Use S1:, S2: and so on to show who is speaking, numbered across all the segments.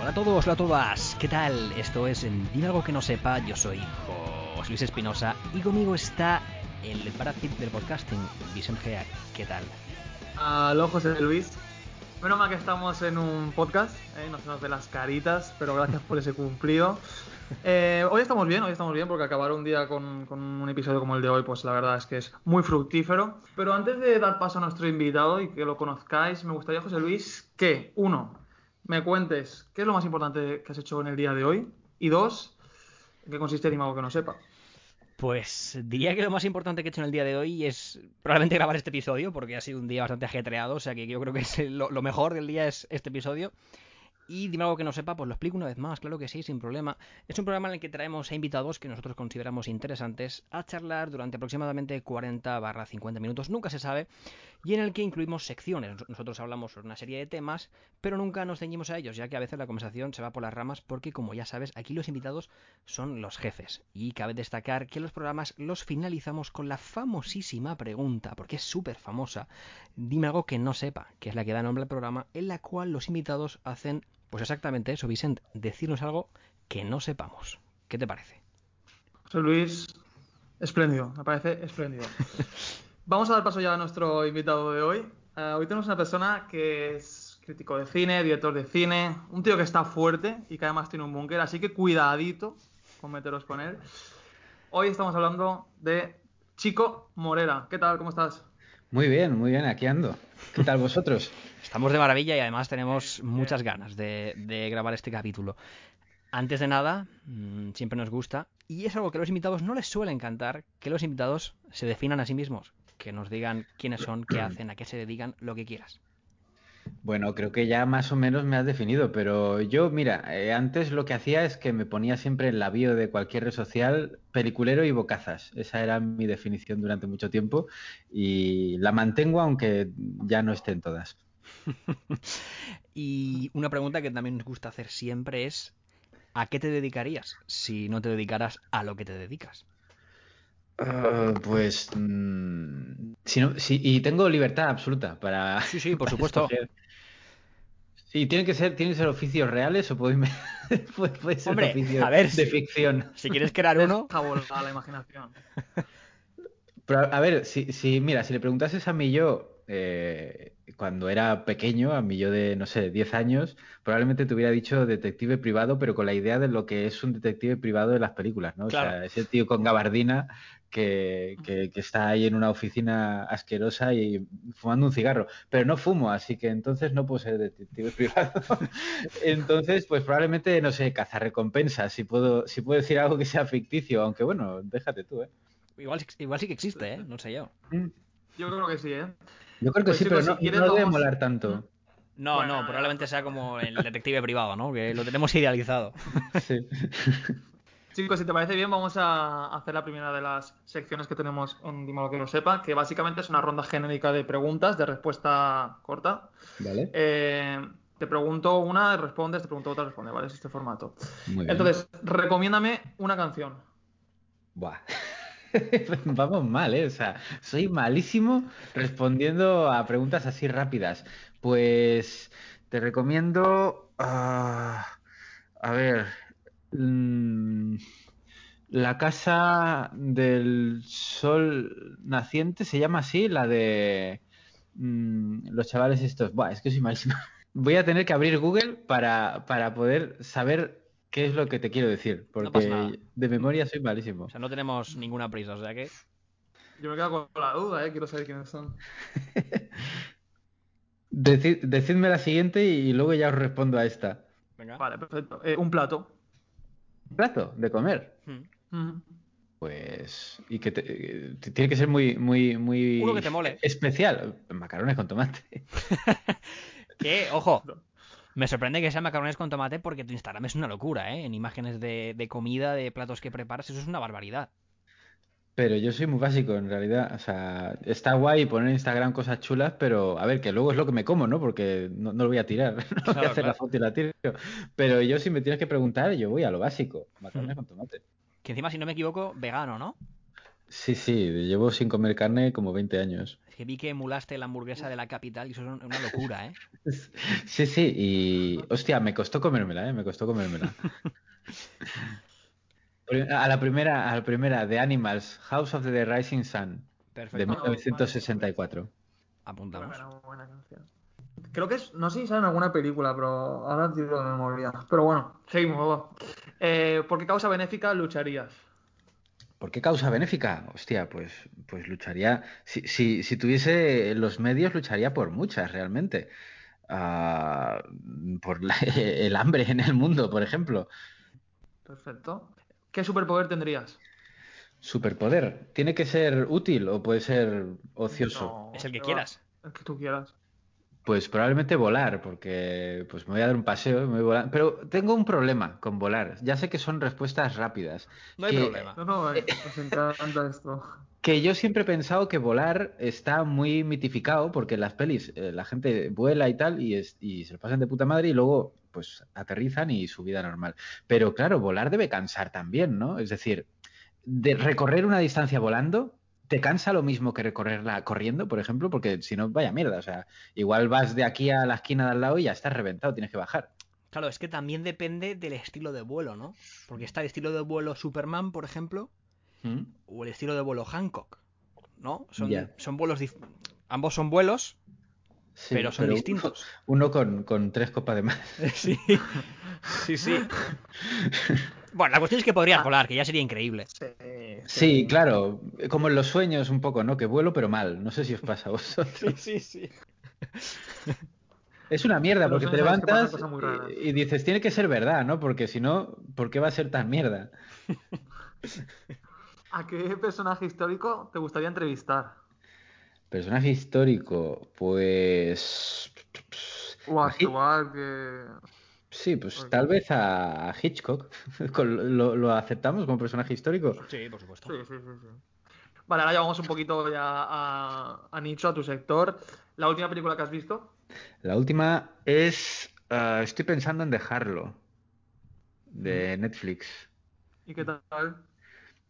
S1: Hola a todos, hola a todas, ¿qué tal? Esto es en Dime algo que no sepa, yo soy José Luis Espinosa y conmigo está el Brad Pitt del podcasting, Vicente Gea, ¿qué tal?
S2: Aló, José Luis. Menos mal que estamos en un podcast, ¿eh? no se nos las caritas, pero gracias por ese cumplido. Eh, hoy estamos bien, hoy estamos bien, porque acabar un día con, con un episodio como el de hoy, pues la verdad es que es muy fructífero. Pero antes de dar paso a nuestro invitado y que lo conozcáis, me gustaría, José Luis, que, uno, me cuentes qué es lo más importante que has hecho en el día de hoy, y dos, qué consiste Dime algo que no sepa.
S1: Pues diría que lo más importante que he hecho en el día de hoy es probablemente grabar este episodio, porque ha sido un día bastante ajetreado, o sea que yo creo que es lo, lo mejor del día es este episodio. Y dime algo que no sepa, pues lo explico una vez más, claro que sí, sin problema. Es un programa en el que traemos a invitados que nosotros consideramos interesantes a charlar durante aproximadamente 40 barra 50 minutos, nunca se sabe, y en el que incluimos secciones. Nos- Nosotros hablamos sobre una serie de temas, pero nunca nos ceñimos a ellos, ya que a veces la conversación se va por las ramas porque, como ya sabes, aquí los invitados son los jefes. Y cabe destacar que los programas los finalizamos con la famosísima pregunta, porque es súper famosa, dime algo que no sepa, que es la que da nombre al programa, en la cual los invitados hacen, pues exactamente eso, Vicent, decirnos algo que no sepamos. ¿Qué te parece?
S2: José Luis, espléndido, me parece espléndido. Vamos a dar paso ya a nuestro invitado de hoy. Eh, hoy tenemos una persona que es crítico de cine, director de cine, un tío que está fuerte y que además tiene un búnker, así que cuidadito con meteros con él. Hoy estamos hablando de Chico Morera. ¿Qué tal? ¿Cómo estás?
S3: Muy bien, muy bien, aquí ando. ¿Qué tal vosotros?
S1: Estamos de maravilla y además tenemos muchas ganas de, de grabar este capítulo. Antes de nada, mm, siempre nos gusta, y es algo que a los invitados no les suele encantar, que los invitados se definan a sí mismos, que nos digan quiénes son, qué hacen, a qué se dedican, lo que quieras.
S3: Bueno, creo que ya más o menos me has definido, pero yo, mira, eh, antes lo que hacía es que me ponía siempre en la bio de cualquier red social peliculero y bocazas. Esa era mi definición durante mucho tiempo y la mantengo aunque ya no estén todas.
S1: Y una pregunta que también nos gusta hacer siempre es, ¿a qué te dedicarías si no te dedicaras a lo que te dedicas?
S3: Ah, pues, mm, si no, si- y tengo libertad absoluta para...
S1: Sí, sí, por supuesto.
S3: escoger. Sí, ¿tienen que ser, tienen que ser oficios reales o puede, puede, puede ser
S1: Hombre,
S3: oficios
S1: a ver,
S3: de
S1: si-
S3: ficción?
S1: Si quieres crear uno,
S2: volar la imaginación.
S3: Pero, a ver, si, si, mira, si le preguntases a mi yo eh, cuando era pequeño, a mi yo de, no sé, 10 años, probablemente te hubiera dicho detective privado, pero con la idea de lo que es un detective privado de las películas, ¿no? O
S1: Claro.
S3: sea, ese tío con gabardina que, que- que está ahí en una oficina asquerosa y fumando un cigarro. Pero no fumo, así que entonces no puedo ser detective privado. Entonces, pues probablemente, no sé, cazarrecompensas, si puedo, si puedo decir algo que sea ficticio, aunque bueno, déjate tú, ¿eh?
S1: igual, igual sí que existe, ¿eh? No sé yo.
S2: Yo creo que sí, ¿eh?
S3: Yo creo que
S2: Pues,
S3: sí, pero no,
S2: quieres,
S3: no debe
S2: vamos-
S3: molar tanto.
S1: No,
S2: Bueno,
S1: no, probablemente sea como el detective privado, ¿no? Que lo tenemos idealizado.
S3: Sí.
S2: Chicos, si te parece bien, vamos a hacer la primera de las secciones que tenemos en lo que no sepa, que básicamente es una ronda genérica de preguntas de respuesta corta.
S3: Vale.
S2: Eh, te pregunto una, respondes, te pregunto otra, responde, ¿vale? Es este formato.
S3: Muy bien.
S2: Entonces, recomiéndame una canción.
S3: Buah. Vamos mal, ¿eh? O sea, soy malísimo respondiendo a preguntas así rápidas. Pues te recomiendo. ah, a ver. Mm, la casa del sol naciente se llama así, la de mm, los chavales estos. Buah, es que soy malísimo. Voy a tener que abrir Google para, para poder saber qué es lo que te quiero decir,
S1: pasa
S3: porque
S1: nada.
S3: de memoria soy malísimo.
S1: O sea, no tenemos ninguna prisa, o sea que...
S2: Yo me quedo con la duda, ¿eh? Quiero saber quiénes son.
S3: Deci- decidme la siguiente y luego ya os respondo a esta.
S1: Venga.
S2: Vale, perfecto. Eh, un plato.
S3: Plato de comer.
S1: Hmm.
S2: Mm.
S3: Pues. Y que te- eh, tiene que ser muy, muy, muy.
S1: Uno que te mole.
S3: Especial. Macarrones con tomate.
S1: Que, ojo, me sorprende que sea macarrones con tomate porque tu Instagram es una locura, ¿eh? En imágenes de, de comida, de platos que preparas, eso es una barbaridad.
S3: Pero yo soy muy básico en realidad. O sea, está guay poner en Instagram cosas chulas, pero a ver, que luego es lo que me como, ¿no? Porque no, no lo voy a tirar. No voy
S1: Claro,
S3: a hacer la foto y la tiro. Pero yo, si me tienes que preguntar, yo voy a lo básico. Macarrones con tomate.
S1: Que encima, si no me equivoco, vegano, ¿no?
S3: Sí, sí, llevo sin comer carne como 20 años.
S1: Es que vi que emulaste la hamburguesa de la capital y eso es una locura, ¿eh?
S3: Sí, sí, y hostia, me costó comérmela, ¿eh? Me costó comérmela. A la primera, a la primera, The Animals, House of the Rising Sun, de
S1: Perfecto.
S3: 1964.
S1: Apuntamos.
S2: Buena, buena canción. Creo que es, no sé si sale en alguna película, pero ahora tiro de memoria. Pero bueno, seguimos. va. Eh, ¿Por qué causa benéfica lucharías?
S3: ¿Por qué causa benéfica? Hostia, pues, pues lucharía. Si, si, si tuviese los medios, lucharía por muchas, realmente. Ah, por la- el hambre en el mundo, por ejemplo.
S2: Perfecto. ¿Qué superpoder tendrías?
S3: Superpoder. ¿Tiene que ser útil o puede ser ocioso?
S2: No,
S1: Es el que
S2: va.
S1: quieras.
S2: El que tú quieras.
S3: Pues probablemente volar, porque pues me voy a dar un paseo y me voy volando. Pero tengo un problema con volar. Ya sé que son respuestas rápidas.
S1: No hay problema.
S2: No, no, eh, nos encanta esto.
S3: Que yo siempre he pensado que volar está muy mitificado, porque en las pelis eh, la gente vuela y tal, y, es- y se lo pasan de puta madre y luego pues aterrizan y su vida normal. Pero claro, volar debe cansar también, ¿no? Es decir, de recorrer una distancia volando, ¿te cansa lo mismo que recorrerla corriendo, por ejemplo? Porque si no, vaya mierda. O sea, igual vas de aquí a la esquina de al lado y ya estás reventado, tienes que bajar.
S1: Claro, es que también depende del estilo de vuelo, ¿no? Porque está el estilo de vuelo Superman, por ejemplo,
S3: ¿Mm?
S1: o el estilo de vuelo Hancock, ¿no? Son, son vuelos... Ambos son vuelos,
S3: Sí,
S1: pero son distintos.
S3: Uno, con, con tres copas de más.
S1: Sí, sí, sí. Bueno, la cuestión es que podrías volar, que ya sería increíble.
S2: Sí,
S3: Sí, claro, como en los sueños un poco, ¿no? Que vuelo pero mal. No sé si os pasa a vosotros.
S1: sí, sí.
S3: Es una mierda porque te levantas y dices, tiene que ser verdad, ¿no? Porque si no, ¿por qué va a ser tan mierda?
S2: ¿A qué personaje histórico te gustaría entrevistar?
S3: Personaje histórico, pues...
S2: O actual que...
S3: Sí, pues
S2: Porque-
S3: tal vez a Hitchcock. ¿Lo, lo aceptamos como personaje histórico?
S1: Sí, por supuesto.
S2: Sí, sí, sí, sí. Vale, ahora ya vamos un poquito ya a, a nicho, a tu sector. ¿La última película que has visto?
S3: La última es... ah, estoy pensando en dejarlo. De Netflix.
S2: ¿Y qué tal?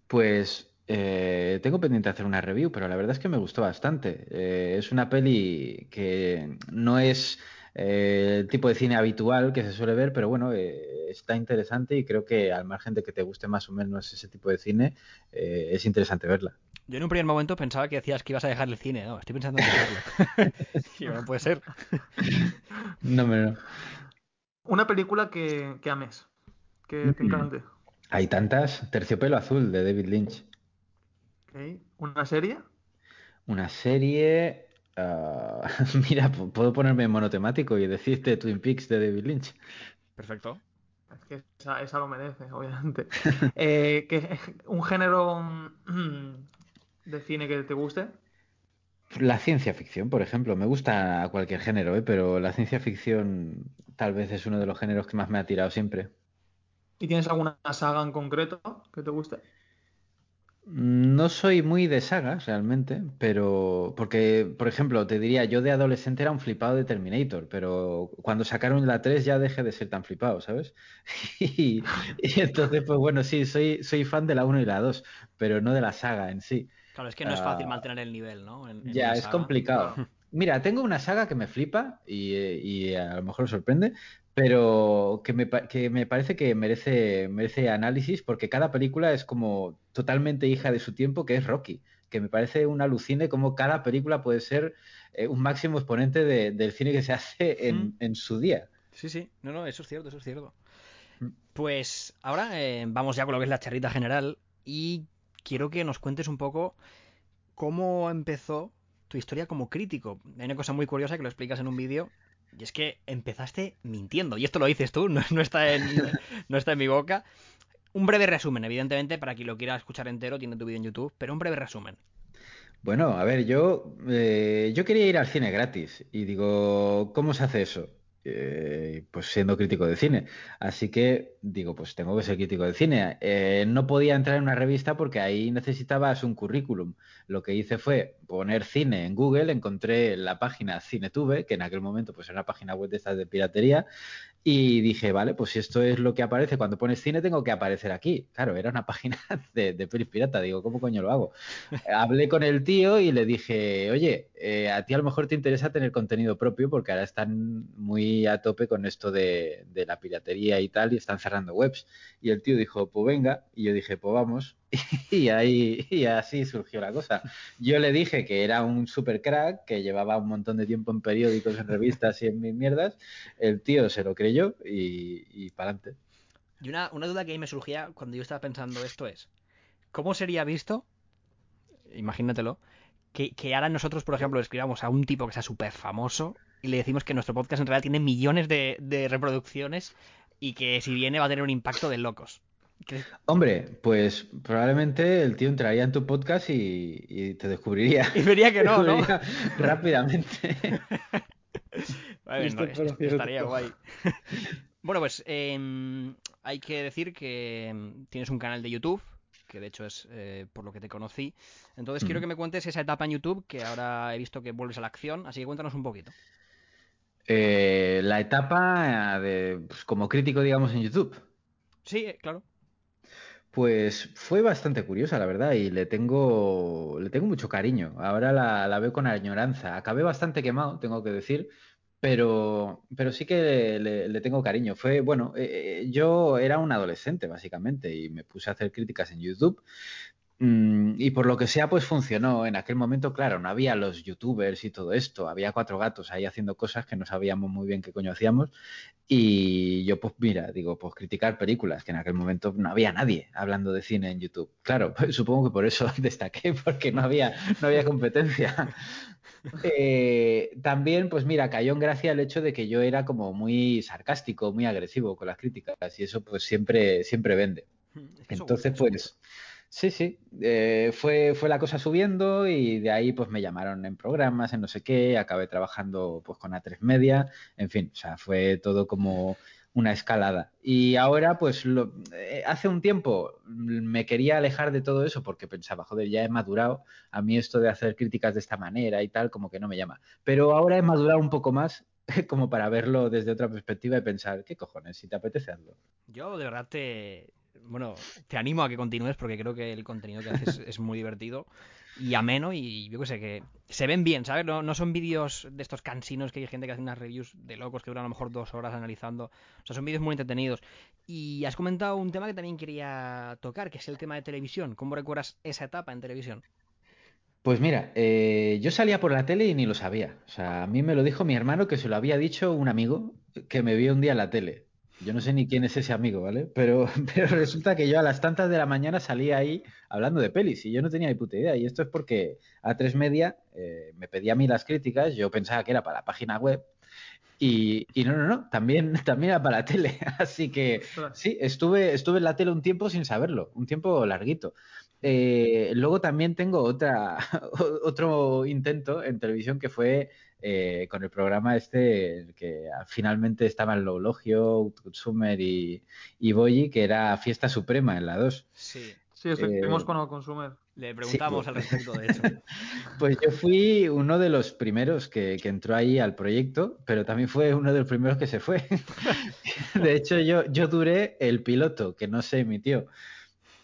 S3: Pues eh, tengo pendiente hacer una review, pero la verdad es que me gustó bastante. Eh, es una peli que no es eh, el tipo de cine habitual que se suele ver, pero bueno, eh, está interesante y creo que al margen de que te guste más o menos ese tipo de cine, eh, es interesante verla.
S1: Yo en un primer momento pensaba que decías que ibas a dejar el cine, no, estoy pensando en dejarlo. Sí, no puede ser.
S3: No, me no.
S2: Una película que, que ames, que te
S3: Mm.
S2: encante.
S3: Hay tantas. Terciopelo azul de David Lynch.
S2: ¿Una serie?
S3: Una serie. ah, mira, puedo ponerme monotemático y decirte Twin Peaks de David Lynch.
S1: Perfecto.
S2: Es que esa, esa lo merece, obviamente. Eh, ¿qué- ¿Un género mm, de cine que te guste?
S3: La ciencia ficción, por ejemplo, me gusta cualquier género, ¿eh? pero la ciencia ficción tal vez es uno de los géneros que más me ha tirado siempre.
S2: ¿Y tienes alguna saga en concreto que te guste?
S3: No soy muy de sagas realmente, pero porque, por ejemplo, te diría, yo de adolescente era un flipado de Terminator, pero cuando sacaron la 3 ya dejé de ser tan flipado, ¿sabes? Y, y entonces, pues bueno, sí, soy, soy fan de la 1 y la 2, pero no de la saga en sí.
S1: Claro, es que no es fácil
S3: Ah,
S1: mantener el nivel, ¿no? En- en
S3: Ya, es complicado. Mira, tengo una saga que me flipa y, y a lo mejor os sorprende, pero que me, que me parece que merece, merece análisis porque cada película es como totalmente hija de su tiempo, que es Rocky, que me parece un alucine como cada película puede ser eh, un máximo exponente de- del cine que se hace en,
S1: Mm.
S3: en su día.
S1: Sí, sí, no, no, eso es cierto, eso es cierto.
S3: Mm.
S1: Pues ahora eh, vamos ya con lo que es la charrita general y quiero que nos cuentes un poco cómo empezó tu historia como crítico. Hay una cosa muy curiosa que lo explicas en un vídeo y es que empezaste mintiendo y esto lo dices tú, no, no está en, no está en mi boca. Un breve resumen, evidentemente, para quien lo quiera escuchar entero, tiene tu vídeo en YouTube, pero un breve resumen.
S3: Bueno, a ver, yo, eh, yo quería ir al cine gratis y digo, ¿cómo se hace eso? Eh, pues siendo crítico de cine. Así que digo, pues tengo que ser crítico de cine. Eh, no podía entrar en una revista porque ahí necesitabas un currículum. Lo que hice fue poner cine en Google, encontré la página Cinetube, que en aquel momento pues era una página web de estas de piratería, Y dije, vale, pues si esto es lo que aparece cuando pones cine, tengo que aparecer aquí. Claro, era una página de, de pelis pirata. Digo, ¿cómo coño lo hago? Hablé con el tío y le dije, oye, eh, a ti a lo mejor te interesa tener contenido propio porque ahora están muy a tope con esto de, de la piratería y tal y están cerrando webs. Y el tío dijo, pues venga. Y yo dije, pues vamos. Y ahí y así surgió la cosa. Yo le dije que era un super crack, que llevaba un montón de tiempo en periódicos, en revistas y en mis mierdas. El tío se lo creyó y, y para adelante.
S1: Y una, una duda que ahí me surgía cuando yo estaba pensando esto es, ¿cómo sería visto, imagínatelo, que, que ahora nosotros, por ejemplo, escribamos a un tipo que sea súper famoso y le decimos que nuestro podcast en realidad tiene millones de, de reproducciones y que si viene va a tener un impacto de locos? ¿Qué-
S3: Hombre, pues probablemente el tío entraría en tu podcast y, y te descubriría.
S1: Y vería que no, ¿no?
S3: Rápidamente.
S1: Vale, no, estaría guay. bueno, pues em, hay que decir que em, tienes un canal de YouTube, que de hecho es eh, por lo que te conocí. Entonces quiero
S3: Ujú.
S1: que me cuentes esa etapa en YouTube, que ahora he visto que vuelves a la acción, así que cuéntanos un poquito.
S3: Eh, la etapa de, pues, como crítico, digamos, en YouTube.
S1: Sí, eh, claro.
S3: Pues fue bastante curiosa, la verdad, y le tengo, le tengo mucho cariño. Ahora la, veo con añoranza. Acabé bastante quemado, tengo que decir, pero, pero sí que le, le tengo cariño. Fue, bueno, eh, eh, yo era un adolescente, básicamente, y me puse a hacer críticas en YouTube. Mm, y por lo que sea, pues funcionó. En aquel momento, claro, no había los youtubers y todo esto. Había cuatro gatos ahí haciendo cosas que no sabíamos muy bien qué coño hacíamos. Y yo, pues mira, digo, pues criticar películas, que en aquel momento no había nadie hablando de cine en YouTube. Claro, pues, supongo que por eso destaqué, porque no había, no había competencia. Eh, también, pues mira, cayó en gracia el hecho de que yo era como muy sarcástico, muy agresivo con las críticas, y eso pues siempre, siempre vende.
S1: Eso
S3: Entonces, pues, sí, sí, eh, fue, fue la cosa subiendo y de ahí pues me llamaron en programas, en no sé qué, acabé trabajando pues con A3 Media, en fin, o sea, fue todo como una escalada. Y ahora, pues, lo, eh, hace un tiempo me quería alejar de todo eso porque pensaba, joder, ya he madurado, a mí esto de hacer críticas de esta manera y tal, como que no me llama. Pero ahora he madurado un poco más como para verlo desde otra perspectiva y pensar, ¿qué cojones? Si te apetece hazlo.
S1: Yo de verdad te, bueno, te animo a que continúes porque creo que el contenido que haces es muy divertido y ameno y yo qué sé, que se ven bien, ¿sabes? No, no son vídeos de estos cansinos que hay gente que hace unas reviews de locos que duran a lo mejor dos horas analizando. O sea, son vídeos muy entretenidos. Y has comentado un tema que también quería tocar, que es el tema de televisión. ¿Cómo recuerdas esa etapa en televisión?
S3: Pues mira, eh, yo salía por la tele y ni lo sabía. O sea, a mí me lo dijo mi hermano que se lo había dicho un amigo que me vio un día en la tele. Yo no sé ni quién es ese amigo, ¿vale? Pero, pero resulta que yo a las tantas de la mañana salía ahí hablando de pelis y yo no tenía ni puta idea. Y esto es porque A3 Media eh, me pedía a mí las críticas, yo pensaba que era para la página web y, y no, no, no, también, también era para la tele. Así que sí, estuve, estuve en la tele un tiempo sin saberlo, un tiempo larguito. Eh, luego también tengo otra, otro intento en televisión que fue eh, con el programa este que finalmente estaban Loulogio, Summer y, y Boyi, que era Fiesta Suprema en la 2.
S1: Sí,
S2: Sí, estuvimos
S3: Eh,
S2: con Consumer.
S1: le preguntamos
S3: Sí.
S1: al respecto, de hecho.
S3: Pues yo fui uno de los primeros que, que entró ahí al proyecto, pero también fue uno de los primeros que se fue. De hecho, yo, yo duré el piloto, que no se emitió.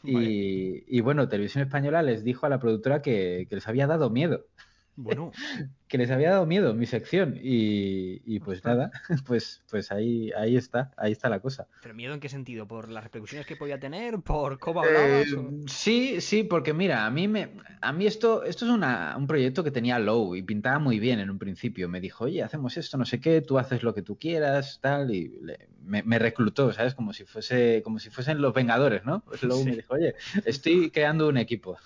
S3: Y, y bueno, Televisión Española les dijo a la productora que, que les había dado miedo,
S1: Bueno,
S3: que les había dado miedo mi sección. Y, y pues nada, pues, pues ahí, ahí está, ahí está la cosa.
S1: ¿pero miedo en qué sentido? ¿Por las repercusiones que podía tener? ¿Por cómo
S3: Eh,
S1: hablabas? o-
S3: sí, sí, porque mira, a mí me, a mí esto, esto es una- un proyecto que tenía Low y pintaba muy bien en un principio. Me dijo, oye, hacemos esto, no sé qué, tú haces lo que tú quieras, tal, y le- me, me reclutó, ¿sabes? Como si fuese, como si fuesen los Vengadores, ¿no? Pues Low
S1: Sí.
S3: me dijo, oye, estoy creando un equipo.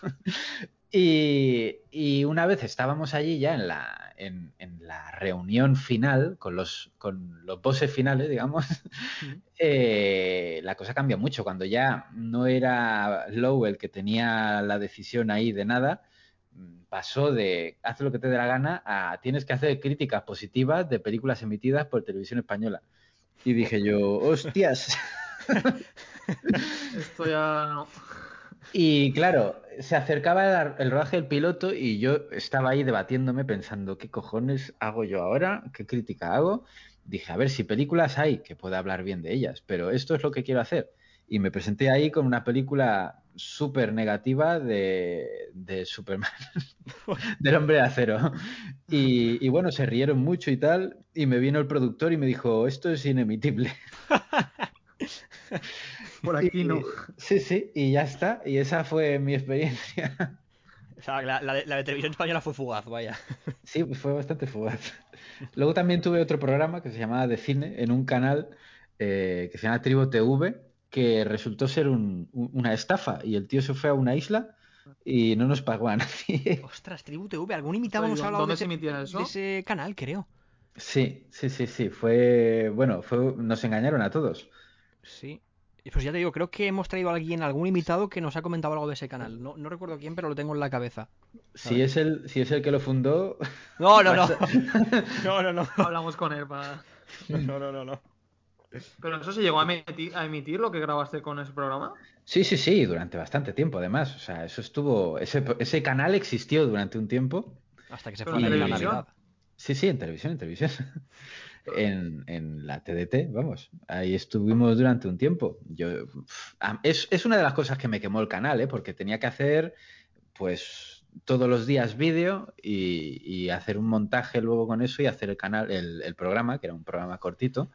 S3: Y, y una vez estábamos allí ya en la, en, en la reunión final con los, con los bosses finales, digamos, eh, la cosa cambia mucho. Cuando ya no era Lowe el que tenía la decisión ahí de nada, mm, pasó de haz lo que te dé la gana a tienes que hacer críticas positivas de películas emitidas por televisión española. Y dije yo, hostias.
S2: Esto ya no.
S3: Y claro, se acercaba el, rodaje del piloto y yo estaba ahí debatiéndome pensando, ¿qué cojones hago yo ahora? ¿Qué crítica hago? dije, a ver si películas hay que pueda hablar bien de ellas, pero esto es lo que quiero hacer. Y me presenté ahí con una película súper negativa de, de Superman, del hombre de acero. Y, y bueno, se rieron mucho y tal, y me vino el productor y me dijo, esto es inemitible.
S2: Por aquí
S3: Y-
S2: no.
S3: Sí, sí, y ya está. Y esa fue mi experiencia.
S1: O sea, la, la de, la de televisión española fue fugaz, vaya.
S3: Sí, fue bastante fugaz. Luego también tuve otro programa que se llamaba De Cine en un canal eh, que se llama Tribo TV, que resultó ser un- un- una estafa. Y el tío se fue a una isla y no nos pagó a nadie.
S1: Ostras, Tribu TV, algún hemos hablado
S2: ¿dónde
S1: de
S2: se
S1: ese,
S2: emitía eso?
S1: de ese canal, creo.
S3: Sí, sí, sí, sí. Fue. Bueno, fue, nos engañaron a todos.
S1: Sí. Y Pues ya te digo, creo que hemos traído a alguien, algún invitado que nos ha comentado algo de ese canal. No, no recuerdo quién, pero lo tengo en la cabeza.
S3: Si es el, si es el que lo fundó,
S1: No, no, no. No, no, no.
S2: Hablamos con él para.
S1: No, no, no, no.
S2: Pero eso se llegó a emitir, a emitir lo que grabaste con ese programa.
S3: Sí, sí, sí, durante bastante tiempo además. O sea, eso estuvo. Ese, ese canal existió durante un tiempo.
S1: Hasta que se fue la
S2: televisión.
S1: Navidad.
S3: Sí, sí, en televisión, en televisión. En, en la TDT, vamos. Ahí estuvimos durante un tiempo. Yo, es, es una de las cosas que me quemó el canal, ¿eh? porque tenía que hacer, pues, todos los días vídeo y, y hacer un montaje luego con eso y hacer el canal, el, el programa, que era un programa cortito.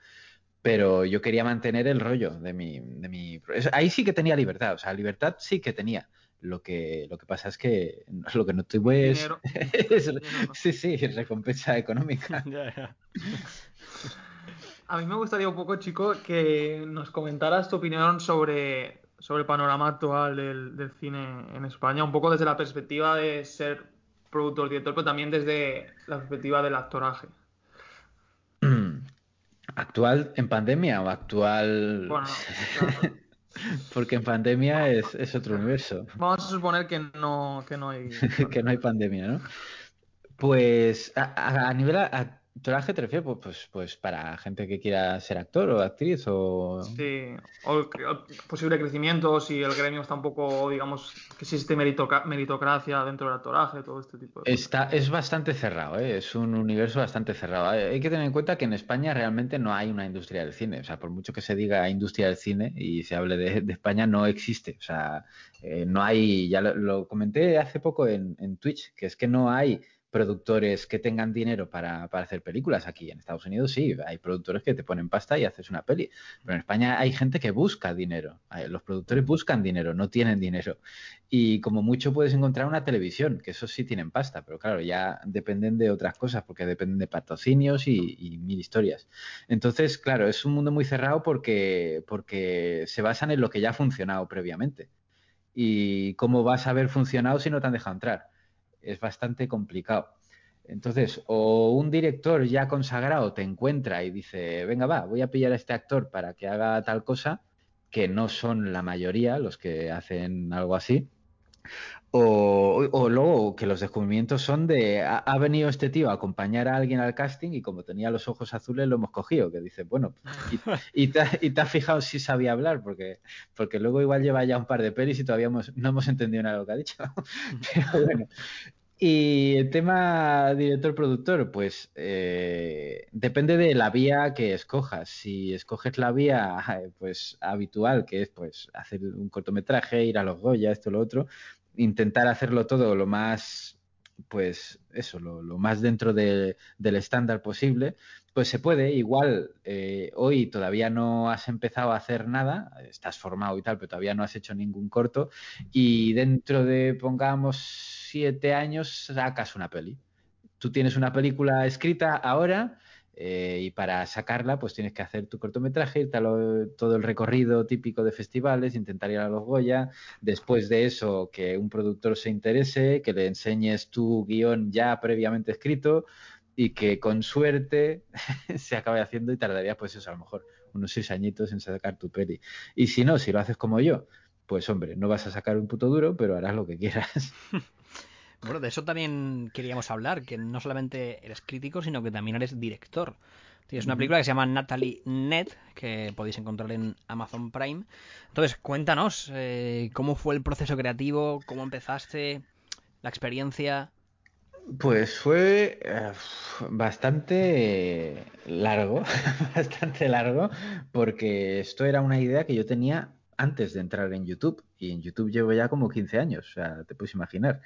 S3: Pero yo quería mantener el rollo de mi, de mi. Ahí sí que tenía libertad, o sea, libertad sí que tenía. Lo que, lo que pasa es que lo que no tuve es, sí, sí, recompensa económica.
S2: A mí me gustaría un poco, chico, que nos comentaras tu opinión sobre, sobre el panorama actual del, del cine en España, un poco desde la perspectiva de ser productor, director, pero también desde la perspectiva del actoraje.
S3: ¿Actual en pandemia o actual?
S2: Bueno, claro,
S3: Porque en pandemia es, es otro universo,
S2: vamos a suponer que no, que no hay.
S3: que no hay pandemia, ¿no? Pues a, nivel a- actoraje te refieres, pues, pues, pues para gente que quiera ser actor o actriz o...
S2: Sí, o, o posible crecimiento, si el gremio está un poco, digamos, que existe meritocracia dentro del actoraje, todo este tipo de cosas.
S3: Está, es bastante cerrado, ¿eh? es un universo bastante cerrado. Hay hay que tener en cuenta que en España realmente no hay una industria del cine. O sea, por mucho que se diga industria del cine y se hable de, de España, no existe. O sea, eh, no hay, ya lo, lo comenté hace poco en, en Twitch, que es que no hay productores que tengan dinero para, para hacer películas aquí. En Estados Unidos sí, hay productores que te ponen pasta y haces una peli. Pero en España hay gente que busca dinero. Los productores buscan dinero, no tienen dinero. Y como mucho puedes encontrar una televisión, que eso sí tienen pasta, pero claro, ya dependen de otras cosas, porque dependen de patrocinios y, y mil historias. Entonces, claro, es un mundo muy cerrado porque, porque se basan en lo que ya ha funcionado previamente. Y cómo vas a haber funcionado si no te han dejado entrar. Es bastante complicado. Entonces, o un director ya consagrado te encuentra y dice, venga, va, voy a pillar a este actor para que haga tal cosa, que no son la mayoría los que hacen algo así. O, o luego que los descubrimientos son de, ha, ha venido este tío a acompañar a alguien al casting y como tenía los ojos azules lo hemos cogido, que dice, bueno, y, y te, ha- y te has fijado si sabía hablar, porque, porque luego igual lleva ya un par de pelis y todavía hemos- no hemos entendido nada de lo que ha dicho. Pero bueno. Y el tema director-productor, pues eh, depende de la vía que escojas. Si escoges la vía pues habitual, que es pues hacer un cortometraje, ir a los Goya, esto, lo otro, intentar hacerlo todo lo más, pues eso, lo, lo más dentro de- del estándar posible, pues se puede. Igual eh, hoy todavía no has empezado a hacer nada, estás formado y tal, pero todavía no has hecho ningún corto y dentro de, pongamos, siete años sacas una peli. Tú tienes una película escrita ahora eh, y para sacarla pues tienes que hacer tu cortometraje, irte a todo el recorrido típico de festivales, intentar ir a los Goya, después de eso que un productor se interese, que le enseñes tu guion ya previamente escrito y que con suerte se acabe haciendo y tardaría pues eso a lo mejor unos seis añitos en sacar tu peli. Y si no, si lo haces como yo, pues hombre, no vas a sacar un puto duro, pero harás lo que quieras.
S1: Bueno, de eso también queríamos hablar, que no solamente eres crítico, sino que también eres director. Tienes una película que se llama Natalie Net, que podéis encontrar en Amazon Prime. Entonces, cuéntanos, eh, ¿cómo fue el proceso creativo? ¿Cómo empezaste? ¿La experiencia?
S3: Pues fue eh, bastante largo, bastante largo, porque esto era una idea que yo tenía antes de entrar en YouTube. Y en YouTube llevo ya como 15 años, o sea, te puedes imaginar.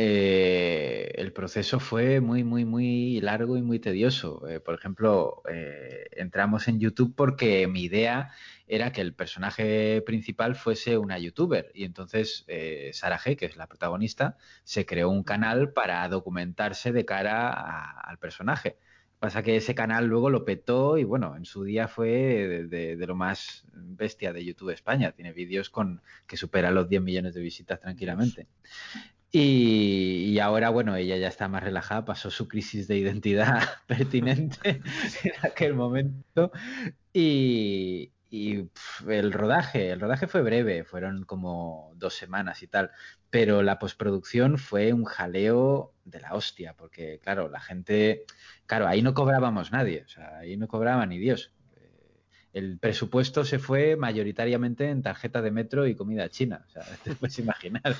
S3: Eh, el proceso fue muy, muy, muy largo y muy tedioso. Eh, por ejemplo, eh, entramos en YouTube porque mi idea era que el personaje principal fuese una youtuber. Y entonces Sara G, que es la protagonista, se creó un canal para documentarse de cara al personaje. Pasa que ese canal luego lo petó y bueno, en su día fue de, de- lo más bestia de YouTube España. Tiene vídeos con que superan los 10 millones de visitas tranquilamente. Y, y ahora, bueno, ella ya está más relajada, pasó su crisis de identidad pertinente en aquel momento. Y, el rodaje, el rodaje fue breve, fueron como dos semanas y tal, pero la postproducción fue un jaleo de la hostia, porque claro, la gente, claro, ahí no cobrábamos nadie, o sea, ahí no cobraba ni Dios. Eh, El presupuesto se fue mayoritariamente en tarjeta de metro y comida china, o sea, te puedes imaginar.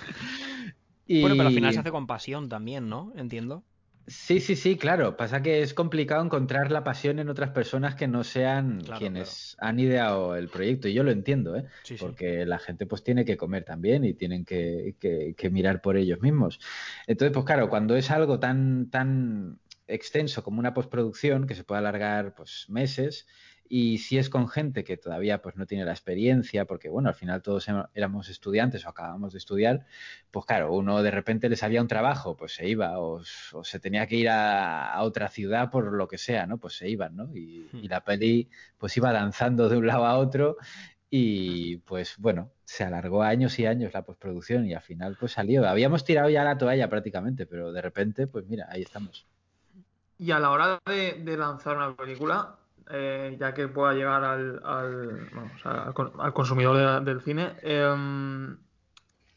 S1: Bueno, pero al final
S3: Y-
S1: se hace con pasión también, ¿no? Entiendo.
S3: Sí, sí, sí, claro. Pasa que es complicado encontrar la pasión en otras personas que no sean
S1: Claro,
S3: quienes han ideado el proyecto. Y yo lo entiendo, ¿eh?
S1: Sí, sí.
S3: Porque la gente pues tiene que comer también y tienen que, que- que mirar por ellos mismos. Entonces, pues claro, cuando es algo tan, tan extenso como una postproducción, que se puede alargar pues meses, y si es con gente que todavía pues no tiene la experiencia, porque bueno, al final todos em- éramos estudiantes o acabamos de estudiar, pues claro, uno de repente le salía un trabajo, pues se iba, o, se tenía que ir a, a otra ciudad por lo que sea, ¿no? Pues se iban, ¿no? Y,
S1: Hmm.
S3: y la peli pues iba danzando de un lado a otro y pues bueno, se alargó años y años la postproducción y al final pues salió. Habíamos tirado ya la toalla prácticamente, pero de repente pues mira, ahí estamos.
S2: Y a la hora de, de lanzar una película, eh, ya que pueda llegar al, al, bueno, o sea, al con- al consumidor de- del cine, eh,